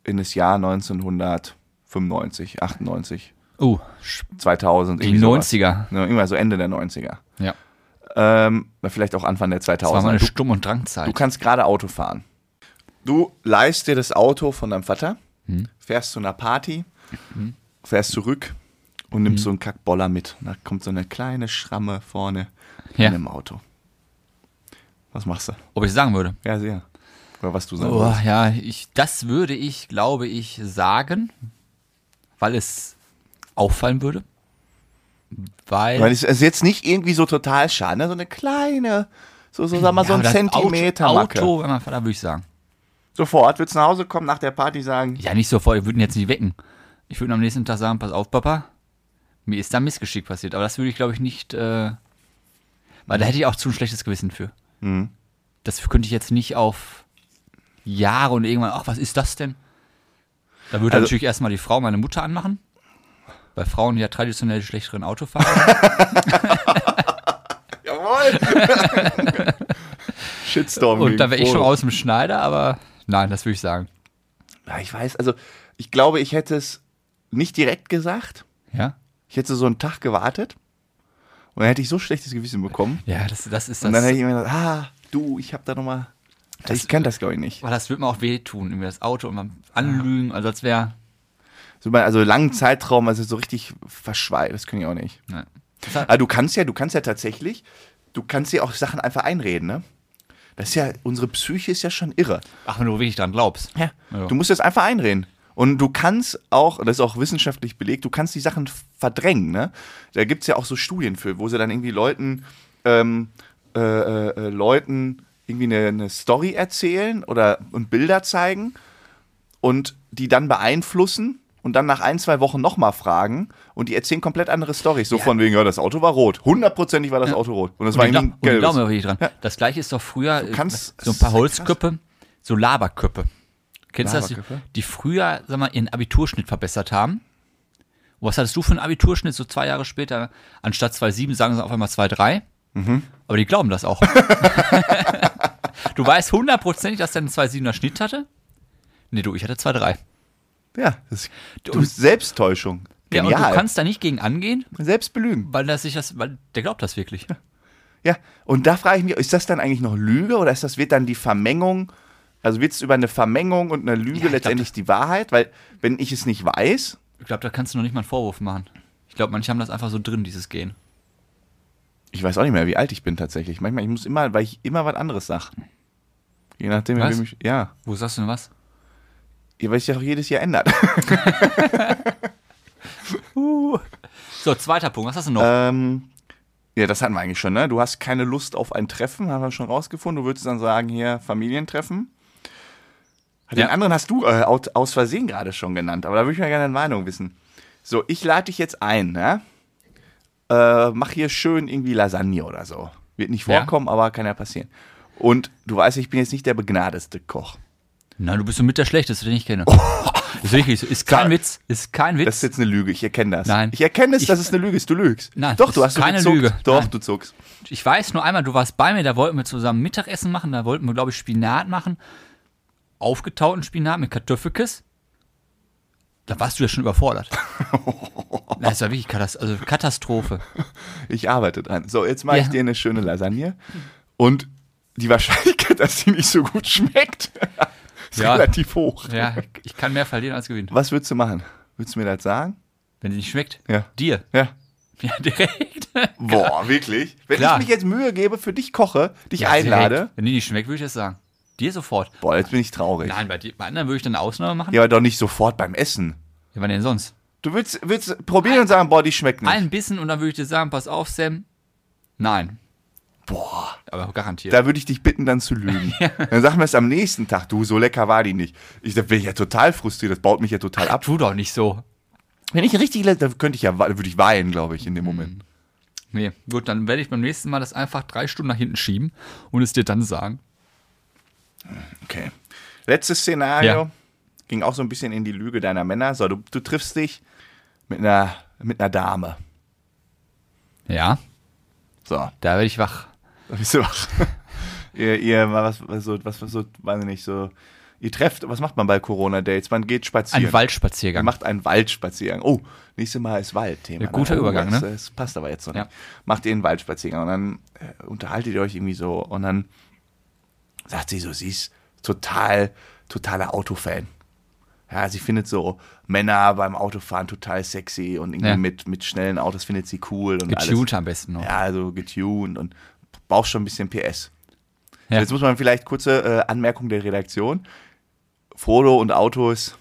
Speaker 1: in das Jahr 1995, 98,
Speaker 2: Oh,
Speaker 1: 2000.
Speaker 2: die
Speaker 1: irgendwie sowas.
Speaker 2: 90er.
Speaker 1: Ja, Irgendwann so Ende der 90er.
Speaker 2: Ja.
Speaker 1: Ähm, vielleicht auch Anfang der 2000er.
Speaker 2: Das war meine
Speaker 1: du,
Speaker 2: Stumm- und Drangzeit.
Speaker 1: du kannst gerade Auto fahren. Du leihst dir das Auto von deinem Vater,
Speaker 2: Hm.
Speaker 1: fährst zu einer Party, fährst zurück und nimmst
Speaker 2: Hm.
Speaker 1: so einen Kackboller mit. Da kommt so eine kleine Schramme vorne
Speaker 2: Ja.
Speaker 1: in dem Auto. Was machst du?
Speaker 2: Ob ich sagen würde.
Speaker 1: Ja, sehr. Oder was du sagst.
Speaker 2: Oh, ja, ich, das würde ich, glaube ich, sagen, weil es auffallen würde. Weil,
Speaker 1: Weil es ist jetzt nicht irgendwie so total schade, ne? so eine kleine, so, so sag mal, so
Speaker 2: Ja,
Speaker 1: ein
Speaker 2: aber das
Speaker 1: Zentimeter
Speaker 2: Auto, wenn man Vater, würde ich sagen.
Speaker 1: Sofort würdest du nach Hause kommen, nach der Party sagen,
Speaker 2: Ja, nicht sofort, ich würde ihn jetzt nicht wecken. Ich würde am nächsten Tag sagen, pass auf, Papa, mir ist da ein Missgeschick passiert. Aber das würde ich, glaube ich, nicht, äh, weil da hätte ich auch zu ein schlechtes Gewissen für.
Speaker 1: Mhm.
Speaker 2: Das könnte ich jetzt nicht auf Jahre und irgendwann, ach, was ist das denn? Da würde
Speaker 1: Also-
Speaker 2: natürlich erstmal die Frau, meine Mutter anmachen. Bei Frauen, die ja traditionell die schlechteren Autofahrer.
Speaker 1: jawohl. Shitstorm.
Speaker 2: und da wäre ich schon aus dem Schneider, aber nein, das würde ich sagen.
Speaker 1: Ja, ich weiß, also ich glaube, ich hätte es nicht direkt gesagt.
Speaker 2: Ja?
Speaker 1: Ich hätte so einen Tag gewartet und dann hätte ich so schlechtes Gewissen bekommen.
Speaker 2: Ja, das, das ist
Speaker 1: Und dann
Speaker 2: das.
Speaker 1: hätte ich mir gedacht, ah, du, ich habe da nochmal. Ich kenne das, glaube ich, nicht.
Speaker 2: Weil das würde mir auch wehtun, irgendwie das Auto und mal anlügen, also als wäre.
Speaker 1: So also langen Zeitraum, also so richtig verschweigen, das kann ich auch nicht.
Speaker 2: Das hat-
Speaker 1: Aber du kannst ja, du kannst ja tatsächlich, du kannst dir auch Sachen einfach einreden, ne? Das ist ja, unsere Psyche ist ja schon irre.
Speaker 2: Ach, wenn du wirklich dran glaubst.
Speaker 1: Ja.
Speaker 2: Ja.
Speaker 1: Du musst das einfach einreden. Und du kannst auch, das ist auch wissenschaftlich belegt, du kannst die Sachen verdrängen. Ne? Da gibt es ja auch so Studien für, wo sie dann irgendwie Leuten, ähm, äh, äh, äh, Leuten irgendwie eine, eine Story erzählen oder und Bilder zeigen und die dann beeinflussen und dann nach ein, zwei Wochen nochmal fragen und die erzählen komplett andere Storys. So von wegen, ja, das Auto war rot. Hundertprozentig war das Auto rot. Und das
Speaker 2: Und
Speaker 1: war irgendwie
Speaker 2: glauben mir wirklich dran.
Speaker 1: Ja.
Speaker 2: Das gleiche ist doch früher äh,
Speaker 1: kannst-
Speaker 2: so ein paar. Holzköppe, so Laberköppe. Kennst du das? Die früher, sag mal, ihren Abiturschnitt verbessert haben. Und was hattest du für einen Abiturschnitt so zwei Jahre später? Anstatt 2,7 sagen sie auf einmal 2,3.
Speaker 1: Mhm.
Speaker 2: Aber die glauben das auch. du weißt hundertprozentig, dass der einen 2,7er Schnitt hatte? Nee, du, ich hatte 2,3.
Speaker 1: Ja, das, du Selbsttäuschung.
Speaker 2: Ja, und du kannst da nicht gegen angehen,
Speaker 1: Selbst belügen.
Speaker 2: weil das sich das, weil der glaubt das wirklich.
Speaker 1: Ja, und da frage ich mich, ist das dann eigentlich noch Lüge oder ist das, wird dann die Vermengung, also wird es über eine Vermengung und eine Lüge
Speaker 2: Ja, glaub,
Speaker 1: letztendlich die Wahrheit? Weil, wenn ich es nicht weiß,
Speaker 2: Ich glaube, da kannst du noch nicht mal einen Vorwurf machen. Ich glaube, manche haben das einfach so drin, dieses Gehen.
Speaker 1: Ich weiß auch nicht mehr, wie alt ich bin tatsächlich. Manchmal, ich muss immer, weil ich immer was anderes sage. Je nachdem,
Speaker 2: Was?
Speaker 1: wie mich, ja.
Speaker 2: Wo sagst du denn was?
Speaker 1: Ja, weil sich ja auch jedes Jahr ändert.
Speaker 2: So, zweiter Punkt. Was hast du noch?
Speaker 1: ähm, ja, das hatten wir eigentlich schon, ne? Du hast keine Lust auf ein Treffen, haben wir schon rausgefunden. Du würdest dann sagen, hier, Familientreffen. Den
Speaker 2: Ja.
Speaker 1: anderen hast du äh, aus, aus Versehen gerade schon genannt, aber da würde ich mal gerne deine Meinung wissen. So, ich lade dich jetzt ein, ne? Äh, mach hier schön irgendwie Lasagne oder so. Wird nicht
Speaker 2: Ja.
Speaker 1: vorkommen, aber kann ja passieren. Und du weißt, ich bin jetzt nicht der begnadeste Koch.
Speaker 2: Nein, du bist so mit der Schlechteste, den ich kenne. Ist wirklich so. Ist kein Witz. Ist kein Witz.
Speaker 1: Das ist jetzt eine Lüge, ich erkenne das.
Speaker 2: Nein.
Speaker 1: Ich erkenne es,
Speaker 2: Ich-
Speaker 1: dass es eine Lüge ist, du lügst.
Speaker 2: Nein,
Speaker 1: Doch, du hast
Speaker 2: keine
Speaker 1: gezuckt.
Speaker 2: Lüge.
Speaker 1: Doch,
Speaker 2: Nein.
Speaker 1: du zuckst.
Speaker 2: Ich weiß nur einmal, du warst bei mir, da wollten wir zusammen Mittagessen machen, da wollten wir, glaube ich, Spinat machen. Aufgetauten Spinat mit Kartoffelkiss. Da warst du ja schon überfordert. Das war wirklich Katast also Katastrophe.
Speaker 1: Ich arbeite dran. So, jetzt mache ich
Speaker 2: Ja.
Speaker 1: dir eine schöne Lasagne. Und die Wahrscheinlichkeit, dass sie nicht so gut schmeckt, ist
Speaker 2: Ja.
Speaker 1: relativ hoch.
Speaker 2: Ja, ich kann mehr verlieren als gewinnen.
Speaker 1: Was würdest du machen? Würdest du mir das sagen?
Speaker 2: Wenn die nicht schmeckt,
Speaker 1: Ja.
Speaker 2: dir.
Speaker 1: Ja.
Speaker 2: Ja, direkt.
Speaker 1: Boah, wirklich? Wenn
Speaker 2: Klar.
Speaker 1: ich mich jetzt Mühe gebe, für dich koche, dich
Speaker 2: Ja,
Speaker 1: einlade.
Speaker 2: direkt. Wenn die nicht schmeckt, würde ich das sagen. Dir sofort.
Speaker 1: Boah, jetzt bin ich traurig.
Speaker 2: Nein, bei, dir, bei anderen würde ich dann eine Ausnahme machen.
Speaker 1: Ja, aber doch nicht sofort beim Essen.
Speaker 2: Ja, wann denn sonst?
Speaker 1: Du willst, willst probieren und sagen, boah, die schmeckt nicht.
Speaker 2: Ein Bissen und dann würde ich dir sagen, pass auf, Sam. Nein.
Speaker 1: Boah.
Speaker 2: Aber garantiert.
Speaker 1: Da würde ich dich bitten, dann zu lügen. Dann sag mir es am nächsten Tag, du, so lecker war die nicht. Ich, da bin ich ja total frustriert, das baut mich ja total ab.
Speaker 2: Tu doch nicht so.
Speaker 1: Wenn ich richtig, le- da könnte ich ja, würde ich weinen, glaube ich, in dem Moment.
Speaker 2: Nee, gut, dann werde ich beim nächsten Mal das einfach drei Stunden nach hinten schieben und es dir dann sagen.
Speaker 1: Okay. Letztes Szenario
Speaker 2: Ja.
Speaker 1: ging auch so ein bisschen in die Lüge deiner Männer. So, du, du triffst dich mit einer, mit einer Dame.
Speaker 2: Ja,
Speaker 1: So,
Speaker 2: da werde ich wach.
Speaker 1: da bist du wach. ihr, ihr, was, was so, was, was so, weiß ich nicht, so, ihr trefft, was macht man bei Corona-Dates? Man geht spazieren.
Speaker 2: Ein Waldspaziergang.
Speaker 1: Man macht einen Waldspaziergang. Oh, nächstes Mal ist Waldthema.
Speaker 2: Ja, guter
Speaker 1: ne? oh,
Speaker 2: Übergang,
Speaker 1: das,
Speaker 2: ne?
Speaker 1: Das passt aber jetzt noch
Speaker 2: Ja.
Speaker 1: nicht. Macht ihr einen Waldspaziergang und dann äh, unterhaltet ihr euch irgendwie so und dann sagt sie so, sie ist total, totaler Autofan. Ja, sie findet so Männer beim Autofahren total sexy und irgendwie
Speaker 2: Ja.
Speaker 1: mit, mit schnellen Autos findet sie cool und alles.
Speaker 2: Getuned am besten noch.
Speaker 1: Ja, also getuned und braucht schon ein bisschen PS.
Speaker 2: Ja.
Speaker 1: Jetzt muss man vielleicht kurze äh, Anmerkung der Redaktion. Frodo und Autos.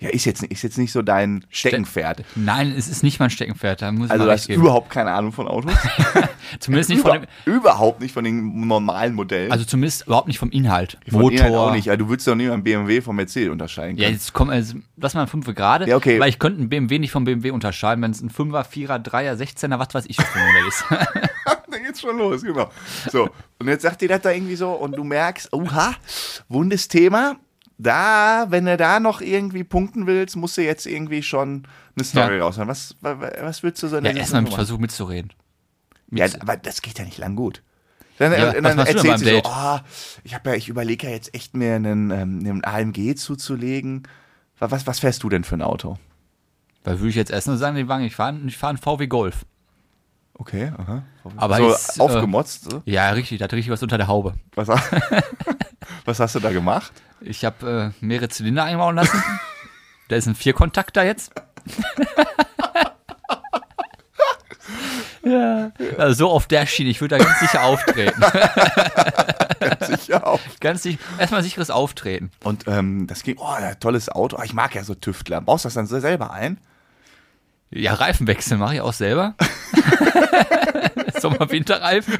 Speaker 1: Ja, ist jetzt, ist jetzt nicht so dein Steckenpferd.
Speaker 2: Nein, es ist nicht mein Steckenpferd, da muss ich
Speaker 1: Also du hast
Speaker 2: geben.
Speaker 1: überhaupt keine Ahnung von Autos.
Speaker 2: Zumindest nicht von
Speaker 1: Über,
Speaker 2: dem,
Speaker 1: überhaupt nicht von den normalen Modellen.
Speaker 2: also zumindest überhaupt nicht vom Inhalt.
Speaker 1: von
Speaker 2: Motor.
Speaker 1: Inhalt auch nicht. Ja, du würdest doch nicht mal einen BMW vom Mercedes unterscheiden
Speaker 2: Ja,
Speaker 1: können.
Speaker 2: jetzt komm, also, lass mal ein Fünfe gerade.
Speaker 1: Ja, okay.
Speaker 2: Weil ich könnte einen BMW nicht vom BMW unterscheiden, wenn es ein Fünfer, Vierer, Dreier, Sechzehner, was weiß ich für ein Modell ist.
Speaker 1: Dann geht's schon los, genau. So, und jetzt sagt dir das da irgendwie so und du merkst, oha, wundes Thema. Da, wenn du da noch irgendwie punkten willst, musst du jetzt irgendwie schon eine Story
Speaker 2: Ja.
Speaker 1: raushauen. Was, wa- wa- was würdest du so in
Speaker 2: ja,
Speaker 1: der
Speaker 2: erstmal mit
Speaker 1: Situation
Speaker 2: Versuch mitzureden.
Speaker 1: Ja, aber das geht ja nicht lang gut. Dann,
Speaker 2: Ja, was
Speaker 1: dann
Speaker 2: machst du denn
Speaker 1: erzählt sie so,
Speaker 2: Date?
Speaker 1: ah, ich habe ja, ich überlege ja jetzt echt mir einen, ähm, einen AMG zuzulegen. Wa- Was, was fährst du denn für ein Auto?
Speaker 2: Da würde ich jetzt erst nur sagen, die ich fahre ich fahr einen VW Golf.
Speaker 1: Okay, aha.
Speaker 2: Aber
Speaker 1: so
Speaker 2: ist, äh,
Speaker 1: aufgemotzt. so.
Speaker 2: Ja, richtig, da hat richtig was unter der Haube.
Speaker 1: Was, was hast du da gemacht?
Speaker 2: Ich habe äh, mehrere Zylinder einbauen lassen. da ist ein Vierkontakter jetzt. ja, also so auf der Schiene, ich würde da ganz sicher auftreten.
Speaker 1: Sicher auch.
Speaker 2: ganz sicher, erstmal sicheres Auftreten.
Speaker 1: Und ähm, das ging, oh, tolles Auto. Ich mag ja so Tüftler. Baust du das dann so selber ein?
Speaker 2: Ja, Reifenwechsel mache ich auch selber. Sommer-Winterreifen.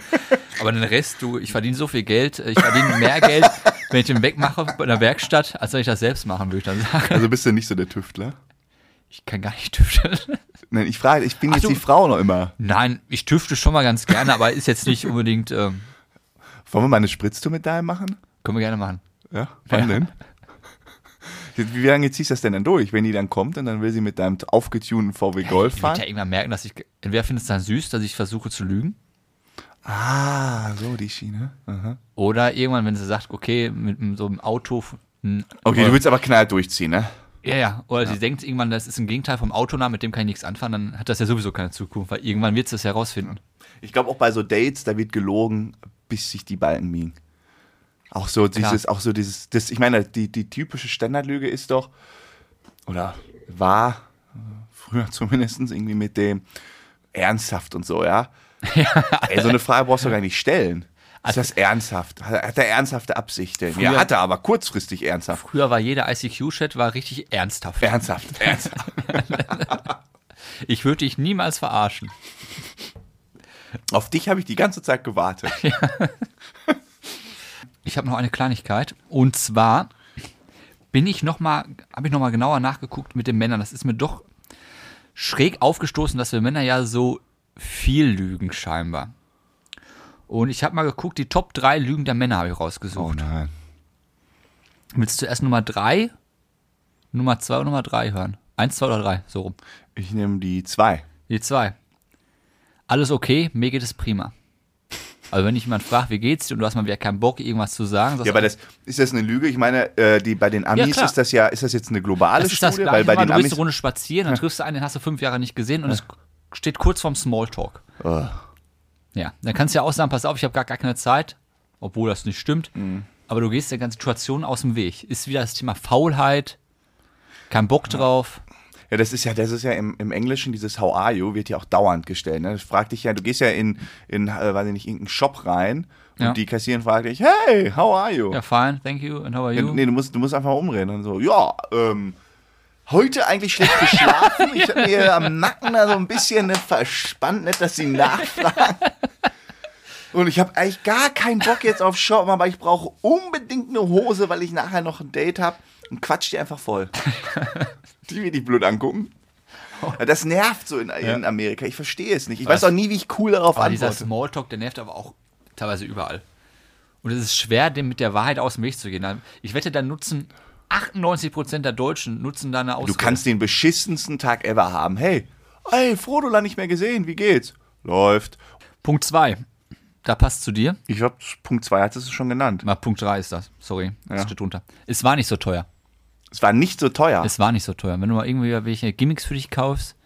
Speaker 2: Aber den Rest, du, ich verdiene so viel Geld, ich verdiene mehr Geld, wenn ich den wegmache bei einer Werkstatt, als wenn ich das selbst machen, würde ich dann sagen.
Speaker 1: Also bist du nicht so der Tüftler?
Speaker 2: Ich kann gar nicht tüfteln.
Speaker 1: Nein, ich frage, ich bin
Speaker 2: Ach,
Speaker 1: jetzt
Speaker 2: du-
Speaker 1: die Frau noch immer.
Speaker 2: Nein, ich tüfte schon mal ganz gerne, aber ist jetzt nicht unbedingt, ähm,
Speaker 1: Wollen wir mal eine Spritztour mit deinem machen?
Speaker 2: können wir gerne machen.
Speaker 1: Ja, wann
Speaker 2: Ja.
Speaker 1: denn? Wie lange ziehst du das denn dann durch, wenn die dann kommt und dann will sie mit deinem aufgetunten VW Golf
Speaker 2: Ich werde ja
Speaker 1: fahren?
Speaker 2: irgendwann merken, dass ich, entweder findest du dann süß, dass ich versuche zu lügen,
Speaker 1: Ah, so die Schiene. Aha.
Speaker 2: oder irgendwann, wenn sie sagt, okay, mit so einem Auto,
Speaker 1: Okay, du willst aber knall durchziehen, ne?
Speaker 2: Ja, ja. Oder sie denkt irgendwann, das ist ein Gegenteil vom Autonamen, mit dem kann ich nichts anfangen, dann hat das ja sowieso keine Zukunft, weil irgendwann wird sie das herausfinden.
Speaker 1: Ich glaube auch bei so Dates, da wird gelogen, bis sich die Balken biegen. Auch so dieses, auch so dieses, das, ich meine, die, die typische Standardlüge ist doch, oder war, äh, früher zumindest, irgendwie mit dem ernsthaft und so, ja. Ey, so eine Frage brauchst du gar nicht stellen. Ist das ernsthaft? Hat er ernsthafte Absichten? Ja, hat er aber kurzfristig ernsthaft.
Speaker 2: Früher war jeder ICQ-Chat war richtig ernsthaft.
Speaker 1: Ernsthaft, ernsthaft.
Speaker 2: Ich würde dich niemals verarschen.
Speaker 1: Auf dich habe ich die ganze Zeit gewartet.
Speaker 2: Ich habe noch eine Kleinigkeit. Und zwar bin ich noch mal, habe ich noch mal genauer nachgeguckt mit den Männern. Das ist mir doch schräg aufgestoßen, dass wir Männer ja so viel lügen scheinbar. Und ich habe mal geguckt, die Top 3 Lügen der Männer habe ich rausgesucht.
Speaker 1: nein.
Speaker 2: Willst du erst Nummer 3, Nummer 2 und Nummer 3 hören? Eins, zwei oder drei, so rum.
Speaker 1: Ich nehme die zwei.
Speaker 2: Die zwei. Alles okay, mir geht es prima. Also wenn dich jemand fragt, wie geht's dir und du hast mal wieder keinen Bock, irgendwas zu sagen,
Speaker 1: Ja, aber das, ist das eine Lüge? Ich meine, äh, die, bei den Amis
Speaker 2: klar.
Speaker 1: ist das ja, ist das jetzt eine globale
Speaker 2: Das ist das
Speaker 1: Studie?
Speaker 2: Gleiche,
Speaker 1: Weil bei
Speaker 2: mal,
Speaker 1: den
Speaker 2: du gehst eine Runde spazieren, dann triffst du einen, den hast du fünf Jahre nicht gesehen und es steht kurz vorm Smalltalk.
Speaker 1: Oh.
Speaker 2: Ja, dann kannst du ja auch sagen, pass auf, ich habe gar, gar keine Zeit, obwohl das nicht stimmt.
Speaker 1: Mhm.
Speaker 2: Aber du gehst der ganzen Situation aus dem Weg. Ist wieder das Thema Faulheit, kein Bock drauf.
Speaker 1: Ja, das ist ja, das ist ja im, im Englischen, dieses How are you, wird ja auch dauernd gestellt. Ne? Das fragt dich ja, du gehst ja in, in äh, weiß ich nicht, irgendeinen Shop rein und
Speaker 2: Ja.
Speaker 1: die Kassiererin fragt dich, hey, how are you?
Speaker 2: Ja, fine, thank you, and how are you?
Speaker 1: Nee, du musst, du musst einfach umreden und so, ja, ähm, heute eigentlich schlecht geschlafen. Ich habe mir am Nacken da so ein bisschen ne, verspannt, nicht, dass sie nachfragen. Und ich habe eigentlich gar keinen Bock jetzt auf Shoppen, aber ich brauche unbedingt eine Hose, weil ich nachher noch ein Date habe und quatsch die einfach voll. die will dich blöd angucken. Ja, Das nervt so in, in Amerika. Ich verstehe es nicht. Ich weiß
Speaker 2: Was?
Speaker 1: auch nie, wie ich cool darauf
Speaker 2: Aber dieser
Speaker 1: antworte.
Speaker 2: Smalltalk, der nervt aber auch teilweise überall. Und es ist schwer, dem mit der Wahrheit aus dem Weg zu gehen. Ich wette, dann nutzen 98% der Deutschen nutzen da eine Ausrede.
Speaker 1: Du kannst den beschissensten Tag ever haben. Hey, ey, Frodo lang nicht mehr gesehen. Wie geht's? Läuft.
Speaker 2: Punkt 2. Da passt zu dir.
Speaker 1: Ich glaube, Punkt 2 hattest du schon genannt.
Speaker 2: Mal Punkt 3 ist das. Sorry, das
Speaker 1: Ja.
Speaker 2: steht drunter. Es war nicht so teuer.
Speaker 1: Es war nicht so teuer.
Speaker 2: Es war nicht so teuer. Wenn du mal irgendwie welche Gimmicks für dich kaufst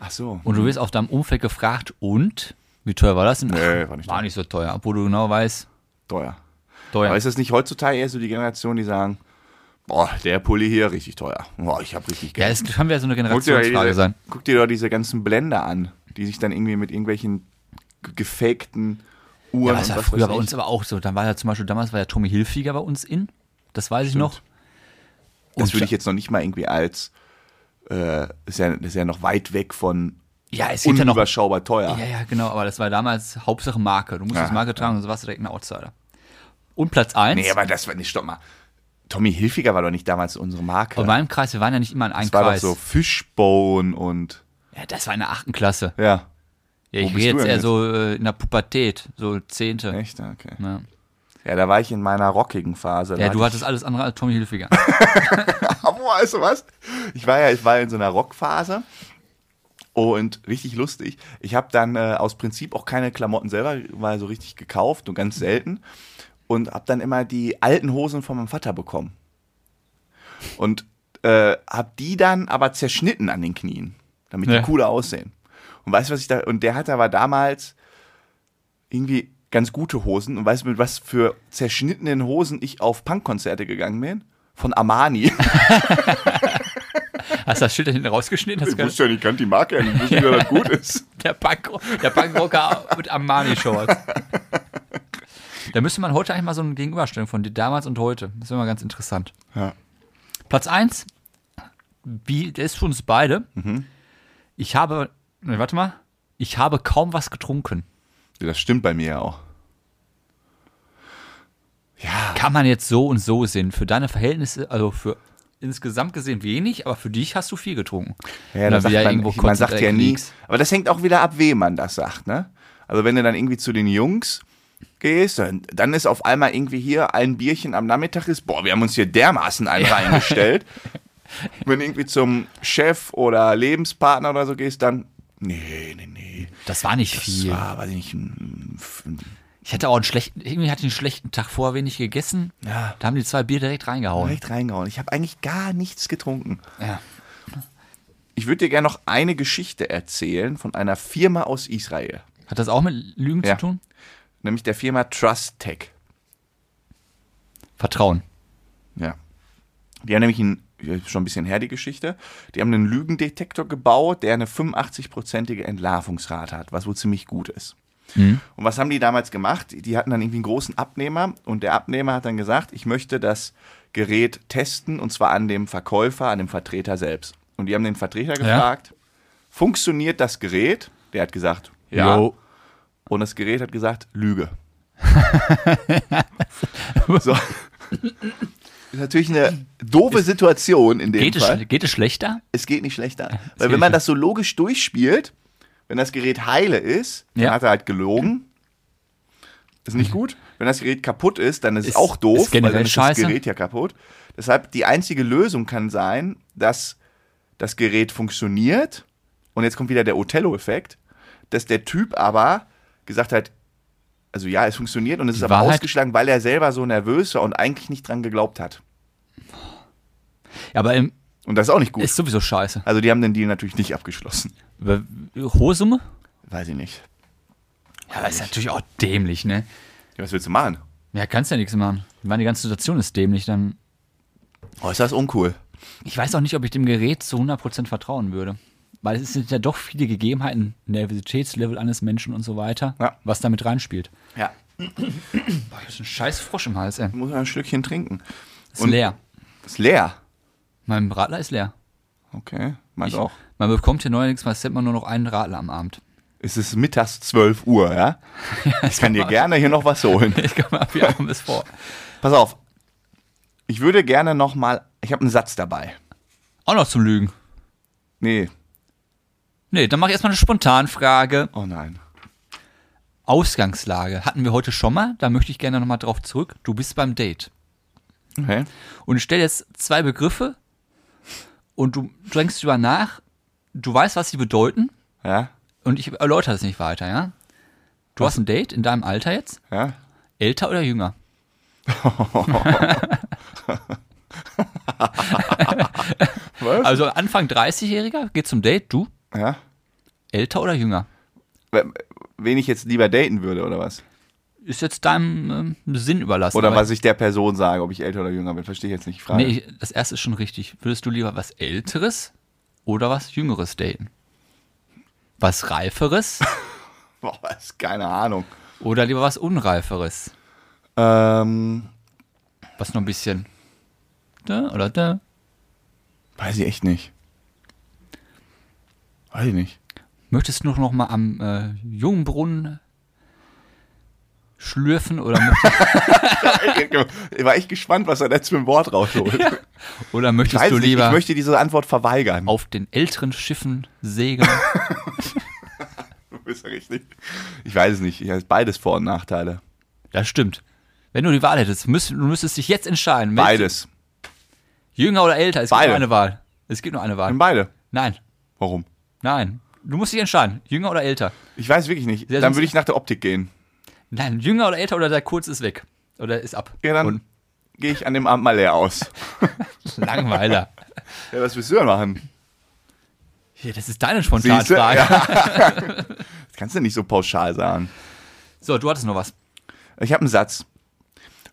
Speaker 1: Ach so.
Speaker 2: und du wirst auf deinem Umfeld gefragt, und? Wie teuer war das denn?
Speaker 1: Nee,
Speaker 2: Ach,
Speaker 1: war nicht
Speaker 2: war nicht so teuer. Obwohl du genau weißt,
Speaker 1: teuer.
Speaker 2: teuer.
Speaker 1: Aber ist das nicht heutzutage eher so die Generation, die sagen, boah, der Pulli hier richtig teuer. Boah, ich habe richtig
Speaker 2: ja,
Speaker 1: Geld.
Speaker 2: es kann ja so eine
Speaker 1: guck,
Speaker 2: Generationsfrage
Speaker 1: diese,
Speaker 2: sein.
Speaker 1: guck dir doch diese ganzen Blender an, die sich dann irgendwie mit irgendwelchen ge- gefakten Uhren
Speaker 2: Ja, das war früher bei uns aber auch so. Dann war ja zum Beispiel, damals war ja Tommy Hilfiger bei uns in. Das weiß ich noch.
Speaker 1: Das
Speaker 2: Und-
Speaker 1: würde ich jetzt noch nicht mal irgendwie als, äh, ist, ja, ist ja noch weit weg von
Speaker 2: Ja, es gibt ja noch.
Speaker 1: teuer.
Speaker 2: Ja, ja, genau, aber das war damals Hauptsache Marke. Du musstest
Speaker 1: Ja,
Speaker 2: Marke tragen und so warst du direkt ein Outsider. Und Platz 1.
Speaker 1: Nee, aber das war nicht, stopp mal. Tommy Hilfiger war doch nicht damals unsere Marke.
Speaker 2: in meinem Kreis, wir waren ja nicht immer in einem
Speaker 1: das war doch
Speaker 2: Kreis.
Speaker 1: so Fishbone und,
Speaker 2: Ja, das war in der achten Klasse.
Speaker 1: ja.
Speaker 2: Ja, ich gehe jetzt eher
Speaker 1: jetzt?
Speaker 2: so äh, in der Pubertät, so zehnte.
Speaker 1: Echt? Okay.
Speaker 2: Ja,
Speaker 1: Ja, da war ich in meiner rockigen Phase.
Speaker 2: Ja
Speaker 1: hatte
Speaker 2: du
Speaker 1: ich-
Speaker 2: hattest alles andere als Tommy Hilfiger.
Speaker 1: Aber weißt du was? Ich war ja, ich war in so einer Rockphase und richtig lustig. Ich habe dann äh, aus Prinzip auch keine Klamotten selber mal so richtig gekauft, nur ganz selten. Und habe dann immer die alten Hosen von meinem Vater bekommen. Und äh, habe die dann aber zerschnitten an den Knien, damit die
Speaker 2: Ja.
Speaker 1: cooler aussehen. Und weißt du, was ich da, und der hatte aber damals irgendwie ganz gute Hosen. Und weißt du, mit was für zerschnittenen Hosen ich auf Punkkonzerte gegangen bin? Von Armani.
Speaker 2: Hast du das Schild da hinten rausgeschnitten?
Speaker 1: Ich wusste ja nicht, ich kannte die Marke ja nicht, nicht, dass das gut ist.
Speaker 2: Der, Punk, der Punkrocker mit Armani-Shorts. Da müsste man heute eigentlich mal so eine Gegenüberstellung von damals und heute. Das wäre mal ganz interessant.
Speaker 1: Ja.
Speaker 2: Platz 1, wie, der ist für uns beide.
Speaker 1: Mhm.
Speaker 2: Ich habe, nee, warte mal, ich habe kaum was getrunken.
Speaker 1: Das stimmt bei mir ja auch. Ja,
Speaker 2: Kann man jetzt so und so sehen. Für deine Verhältnisse, also für insgesamt gesehen wenig, aber für dich hast du viel getrunken.
Speaker 1: ja
Speaker 2: dann
Speaker 1: sagt man, man sagt ja nie,
Speaker 2: Knicks.
Speaker 1: aber das hängt auch wieder ab, wem man das sagt, ne? Also wenn du dann irgendwie zu den Jungs gehst, dann, ist auf einmal irgendwie hier ein Bierchen am Nachmittag ist, boah, wir haben uns hier dermaßen einen reingestellt. wenn du irgendwie zum Chef oder Lebenspartner oder so gehst, dann, nee, nee, nee.
Speaker 2: Das war nicht
Speaker 1: Das
Speaker 2: viel.
Speaker 1: war, weiß ich nicht, ein, ein
Speaker 2: Ich hatte auch einen schlechten, irgendwie hatte ich einen schlechten Tag vorher wenig gegessen.
Speaker 1: Ja.
Speaker 2: Da haben die zwei Bier direkt reingehauen.
Speaker 1: Direkt reingehauen. Ich habe eigentlich gar nichts getrunken.
Speaker 2: Ja.
Speaker 1: Ich würde dir gerne noch eine Geschichte erzählen von einer Firma aus Israel.
Speaker 2: Hat das auch mit Lügen
Speaker 1: Ja.
Speaker 2: zu tun?
Speaker 1: Nämlich der Firma Trust Tech.
Speaker 2: Vertrauen.
Speaker 1: Ja. Die haben nämlich ein, ja, schon ein bisschen her, die Geschichte. Die haben einen Lügendetektor gebaut, der eine 85-prozentige Entlarvungsrate hat, was wohl ziemlich gut ist. Und was haben die damals gemacht? Die hatten dann irgendwie einen großen Abnehmer und der Abnehmer hat dann gesagt, ich möchte das Gerät testen und zwar an dem Verkäufer, an dem Vertreter selbst. Und die haben den Vertreter gefragt, funktioniert das Gerät? Der hat gesagt, ja.
Speaker 2: Jo.
Speaker 1: Und das Gerät hat gesagt, Lüge. so. Ist natürlich eine doofe Situation in dem
Speaker 2: Geht es,
Speaker 1: Fall.
Speaker 2: schl- geht es schlechter?
Speaker 1: es geht nicht schlechter.
Speaker 2: geht
Speaker 1: Weil wenn man das so logisch durchspielt, wenn das Gerät heile ist, dann
Speaker 2: Ja.
Speaker 1: hat er halt gelogen. Ist nicht gut. Wenn das Gerät kaputt ist, dann ist, es
Speaker 2: Ist-
Speaker 1: auch doof,
Speaker 2: ist
Speaker 1: weil dann ist
Speaker 2: scheiße.
Speaker 1: das Gerät ja kaputt. Deshalb die einzige Lösung kann sein, dass das Gerät funktioniert und jetzt kommt wieder der Othello-Effekt, dass der Typ aber gesagt hat, also ja, es funktioniert und es ist aber
Speaker 2: Wahrheit-
Speaker 1: ausgeschlagen, weil er selber so nervös war und eigentlich nicht dran geglaubt hat.
Speaker 2: Ja, aber im,
Speaker 1: Und das ist auch nicht gut.
Speaker 2: ist sowieso scheiße.
Speaker 1: Also die haben den Deal natürlich nicht abgeschlossen.
Speaker 2: Aber Hohe Summe?
Speaker 1: Weiß ich nicht.
Speaker 2: Ja, das ist natürlich auch dämlich, ne?
Speaker 1: Ja, was willst du machen?
Speaker 2: Ja, kannst ja nichts machen. Meine, die ganze Situation ist dämlich, dann.
Speaker 1: Oh, ist das uncool.
Speaker 2: Ich weiß auch nicht, ob ich dem Gerät zu 100% vertrauen würde. Weil es sind ja doch viele Gegebenheiten, Nervositätslevel eines Menschen und so weiter,
Speaker 1: Ja.
Speaker 2: was damit reinspielt.
Speaker 1: Ja.
Speaker 2: Boah, ich so einen scheiß Frosch im Hals, ey.
Speaker 1: Muss man ein Stückchen trinken.
Speaker 2: Ist
Speaker 1: Und-
Speaker 2: leer.
Speaker 1: Ist leer.
Speaker 2: Mein Radler ist leer.
Speaker 1: Okay, meins
Speaker 2: Ich,
Speaker 1: auch.
Speaker 2: man bekommt hier neuerdings mal immer nur noch einen Radler am Abend.
Speaker 1: Es ist mittags 12 Uhr, ja? Ich kann dir gerne hier noch was holen.
Speaker 2: Ich komme mal wie abends vor.
Speaker 1: Pass auf. Ich würde gerne noch mal, ich habe einen Satz dabei.
Speaker 2: Auch noch zum Lügen.
Speaker 1: Nee,
Speaker 2: Nee, dann mache ich erstmal eine Spontanfrage.
Speaker 1: oh nein.
Speaker 2: Ausgangslage hatten wir heute schon mal. Da möchte ich gerne nochmal drauf zurück. Du bist beim Date.
Speaker 1: Okay.
Speaker 2: Und ich stelle jetzt zwei Begriffe und du denkst drüber nach. Du weißt, was sie bedeuten
Speaker 1: Ja,
Speaker 2: und ich erläutere es nicht weiter, ja? Du hast ein Date in deinem Alter jetzt?
Speaker 1: ja.
Speaker 2: Älter oder jünger?
Speaker 1: Was?
Speaker 2: Also Anfang 30-Jähriger geht zum Date, du?
Speaker 1: Ja.
Speaker 2: Älter oder jünger?
Speaker 1: Wen ich jetzt lieber daten würde, oder was?
Speaker 2: Ist jetzt deinem ähm, Sinn überlassen.
Speaker 1: Oder was ich der Person sage, ob ich älter oder jünger bin, verstehe ich jetzt nicht. die Frage.
Speaker 2: Nee, das erste ist schon richtig. Würdest du lieber was Älteres oder was Jüngeres daten? Was Reiferes
Speaker 1: Boah, ist keine Ahnung.
Speaker 2: oder lieber was Unreiferes?
Speaker 1: Ähm,
Speaker 2: Was noch ein bisschen da oder da?
Speaker 1: weiß ich echt nicht. Weiß ich nicht.
Speaker 2: Möchtest du noch mal am äh, Jungbrunnen schlürfen oder,
Speaker 1: ich war echt gespannt, was er jetzt für ein Wort rausholt.
Speaker 2: oder
Speaker 1: Ich,
Speaker 2: möchtest
Speaker 1: weiß
Speaker 2: du
Speaker 1: nicht,
Speaker 2: lieber
Speaker 1: ich möchte diese Antwort verweigern.
Speaker 2: auf den älteren Schiffen segeln?
Speaker 1: Du bist ja richtig. Ich weiß es nicht. Ich weiß beides Vor- und Nachteile.
Speaker 2: das stimmt. Wenn du die Wahl hättest, müsst, du müsstest dich jetzt entscheiden. Möchtest
Speaker 1: Beides.
Speaker 2: du Jünger oder älter? Es gibt
Speaker 1: Beide.
Speaker 2: nur eine Wahl. Es gibt nur eine Wahl.
Speaker 1: Nimm beide.
Speaker 2: Nein,
Speaker 1: Warum?
Speaker 2: Nein. Du musst dich entscheiden. Jünger oder älter?
Speaker 1: Ich weiß wirklich nicht.
Speaker 2: Ja,
Speaker 1: Dann würde ich nach der Optik gehen.
Speaker 2: Nein, jünger oder älter oder der kurz ist weg. Oder ist ab.
Speaker 1: Ja, dann gehe ich an dem Abend mal leer aus.
Speaker 2: Langweiler.
Speaker 1: Ja, was willst du denn machen?
Speaker 2: Hier, das ist deine? Spontanfrage.
Speaker 1: Ja. Das kannst du nicht so pauschal sagen.
Speaker 2: So, du hattest noch was.
Speaker 1: Ich habe einen Satz.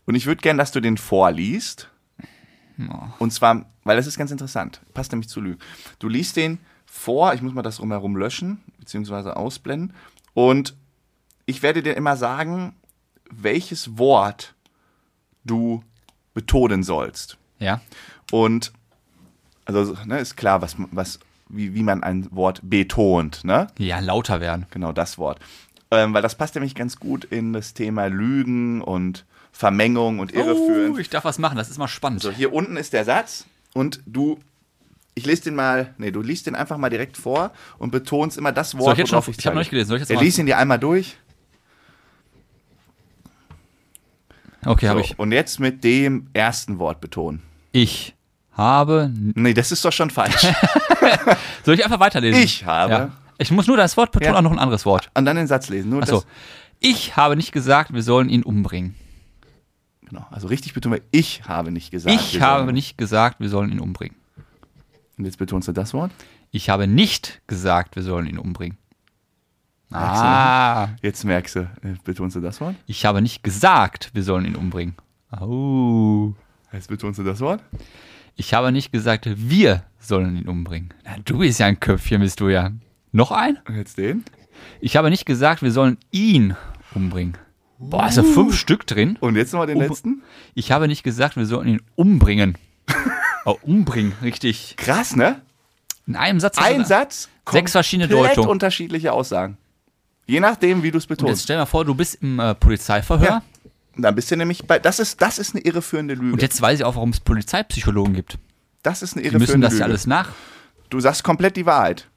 Speaker 1: Und ich würde gern, dass du den vorliest. Und zwar, weil das ist ganz interessant. Passt nämlich zu Lü. Du liest den vor, ich muss mal das drumherum löschen, beziehungsweise ausblenden. Und ich werde dir immer sagen, welches Wort du betonen sollst.
Speaker 2: Ja.
Speaker 1: Und also ne, ist klar, was, was, wie, wie man ein Wort betont, ne?
Speaker 2: Ja, lauter werden.
Speaker 1: Genau das Wort. Ähm, weil das passt nämlich ganz gut in das Thema Lügen und Vermengung und Irreführen.
Speaker 2: Oh, ich darf was machen, das ist mal spannend.
Speaker 1: So, hier unten ist der Satz und du, ich lese den mal, nee, du liest den einfach mal direkt vor und betonst immer das Wort,
Speaker 2: Soll ich jetzt
Speaker 1: worauf
Speaker 2: schon- ich hab noch nicht gelesen. Soll ich jetzt
Speaker 1: Er
Speaker 2: mal-
Speaker 1: liest ihn dir einmal durch.
Speaker 2: Okay,
Speaker 1: So,
Speaker 2: habe ich.
Speaker 1: Und jetzt mit dem ersten Wort betonen.
Speaker 2: Ich habe.
Speaker 1: Nee, das ist doch schon falsch.
Speaker 2: Soll ich einfach weiterlesen?
Speaker 1: Ich habe-
Speaker 2: Ja. Ich muss nur das Wort betonen,
Speaker 1: Ja.
Speaker 2: auch noch ein anderes Wort.
Speaker 1: und dann den Satz lesen. Nur
Speaker 2: Achso.
Speaker 1: das.
Speaker 2: Ich habe nicht gesagt, wir sollen ihn umbringen.
Speaker 1: Genau. Also richtig betonen wir, ich habe nicht gesagt.
Speaker 2: Ich habe nicht gesagt, wir sollen ihn umbringen.
Speaker 1: Und jetzt betonst du das Wort?
Speaker 2: Ich habe nicht gesagt, wir sollen ihn umbringen.
Speaker 1: Du?
Speaker 2: Ah,
Speaker 1: Jetzt merkst du, äh, betonst du das Wort?
Speaker 2: ich habe nicht gesagt, wir sollen ihn umbringen. Au.
Speaker 1: Jetzt betonst du das Wort?
Speaker 2: Ich habe nicht gesagt, wir sollen ihn umbringen. Na, du bist ja ein Köpfchen, bist du ja. Noch ein?
Speaker 1: Und jetzt den?
Speaker 2: Ich habe nicht gesagt, wir sollen ihn umbringen. Boah, da fünf Stück drin.
Speaker 1: Und jetzt nochmal den
Speaker 2: Um-
Speaker 1: letzten?
Speaker 2: Ich habe nicht gesagt, wir sollen ihn umbringen. oh, umbringen, richtig.
Speaker 1: Krass, ne?
Speaker 2: In einem Satz.
Speaker 1: Ein Satz,
Speaker 2: Sechs verschiedene Deutungen.
Speaker 1: unterschiedliche Aussagen. Je nachdem, wie du es
Speaker 2: Und jetzt
Speaker 1: betonst.
Speaker 2: stell dir mal vor, du bist im äh, Polizeiverhör.
Speaker 1: Ja. Dann bist du nämlich bei. Das ist, das ist eine irreführende Lüge.
Speaker 2: Und jetzt weiß ich auch, warum es Polizeipsychologen gibt.
Speaker 1: das ist eine
Speaker 2: Die
Speaker 1: irreführende
Speaker 2: müssen das
Speaker 1: Lüge.
Speaker 2: ja alles nach.
Speaker 1: Du sagst komplett die Wahrheit.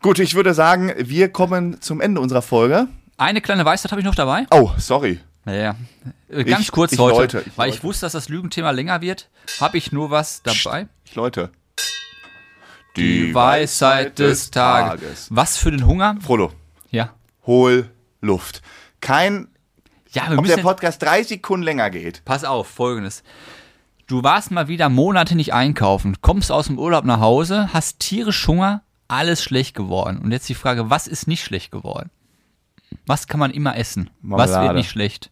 Speaker 1: Gut, ich würde sagen, wir kommen zum Ende unserer Folge.
Speaker 2: Eine kleine Weisheit habe ich noch dabei.
Speaker 1: Oh, sorry.
Speaker 2: Naja, äh, ganz
Speaker 1: Ich-
Speaker 2: kurz
Speaker 1: ich
Speaker 2: heute,
Speaker 1: läute, ich
Speaker 2: weil ich
Speaker 1: läute.
Speaker 2: wusste, dass das Lügenthema länger wird, habe ich nur was dabei.
Speaker 1: Leute.
Speaker 2: Die Weisheit des Tages. Was für den Hunger?
Speaker 1: Frodo,
Speaker 2: Ja.
Speaker 1: hol Luft. Kein,
Speaker 2: Ja, wir
Speaker 1: ob der
Speaker 2: müssen.
Speaker 1: Podcast drei Sekunden länger geht.
Speaker 2: Pass auf, folgendes. Du warst mal wieder Monate nicht einkaufen, kommst aus dem Urlaub nach Hause, hast tierisch Hunger, alles schlecht geworden. Und jetzt die Frage, was ist nicht schlecht geworden? Was kann man immer essen? Was
Speaker 1: Marmelade.
Speaker 2: wird nicht schlecht?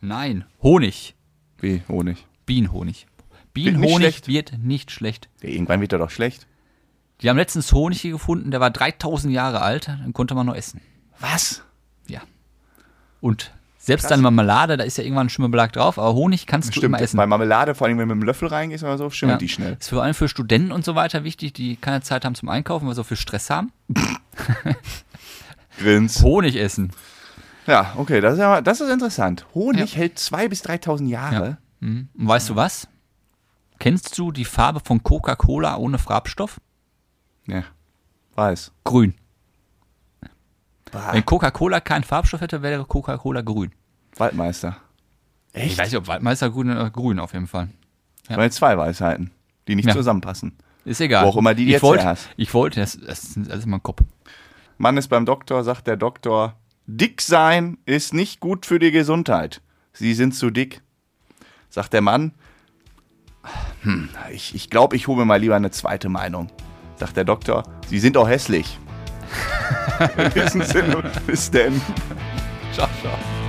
Speaker 2: Nein, Honig.
Speaker 1: Wie? Honig.
Speaker 2: Bienenhonig. Bienenhonig wird nicht schlecht.
Speaker 1: Irgendwann wird er doch schlecht.
Speaker 2: Die haben letztens Honig hier gefunden, der war 3000 Jahre alt, den konnte man noch essen.
Speaker 1: Was?
Speaker 2: Ja. Und selbst
Speaker 1: Krass.
Speaker 2: deine Marmelade, da ist ja irgendwann ein Schimmelbelag drauf, aber Honig kannst du
Speaker 1: Stimmt,
Speaker 2: immer essen.
Speaker 1: bei Marmelade, vor allem wenn du mit dem Löffel reingehst oder so, schimmelt
Speaker 2: Ja.
Speaker 1: die schnell.
Speaker 2: Ist vor allem für Studenten und so weiter wichtig, die keine Zeit haben zum Einkaufen, weil sie so viel Stress haben.
Speaker 1: Grins.
Speaker 2: Honig essen.
Speaker 1: Ja, okay, das ist, ja, das ist interessant. Honig hält 2.000 bis 3.000 Jahre.
Speaker 2: Mhm. Und weißt du was? Kennst du die Farbe von Coca-Cola ohne Farbstoff?
Speaker 1: Ja. Weiß.
Speaker 2: Grün.
Speaker 1: Bah,
Speaker 2: Wenn Coca-Cola keinen Farbstoff hätte, wäre Coca-Cola grün.
Speaker 1: Waldmeister.
Speaker 2: Ich weiß nicht, ob Waldmeister grün oder grün auf jeden Fall.
Speaker 1: Waren jetzt zwei Weisheiten, die nicht
Speaker 2: Ja.
Speaker 1: zusammenpassen.
Speaker 2: Ist egal.
Speaker 1: Wo auch immer die
Speaker 2: ich
Speaker 1: jetzt
Speaker 2: wollte,
Speaker 1: hast.
Speaker 2: Ich wollte, das, das ist alles in meinem Kopf.
Speaker 1: Mann ist beim Doktor, sagt der Doktor, dick sein ist nicht gut für die Gesundheit. Sie sind zu dick. Sagt der Mann, hm, ich, ich glaube, ich hole mir mal lieber eine zweite Meinung. Sagt der Doktor, Sie sind auch hässlich. In diesem Sinne, bis denn.
Speaker 2: Ciao, ciao.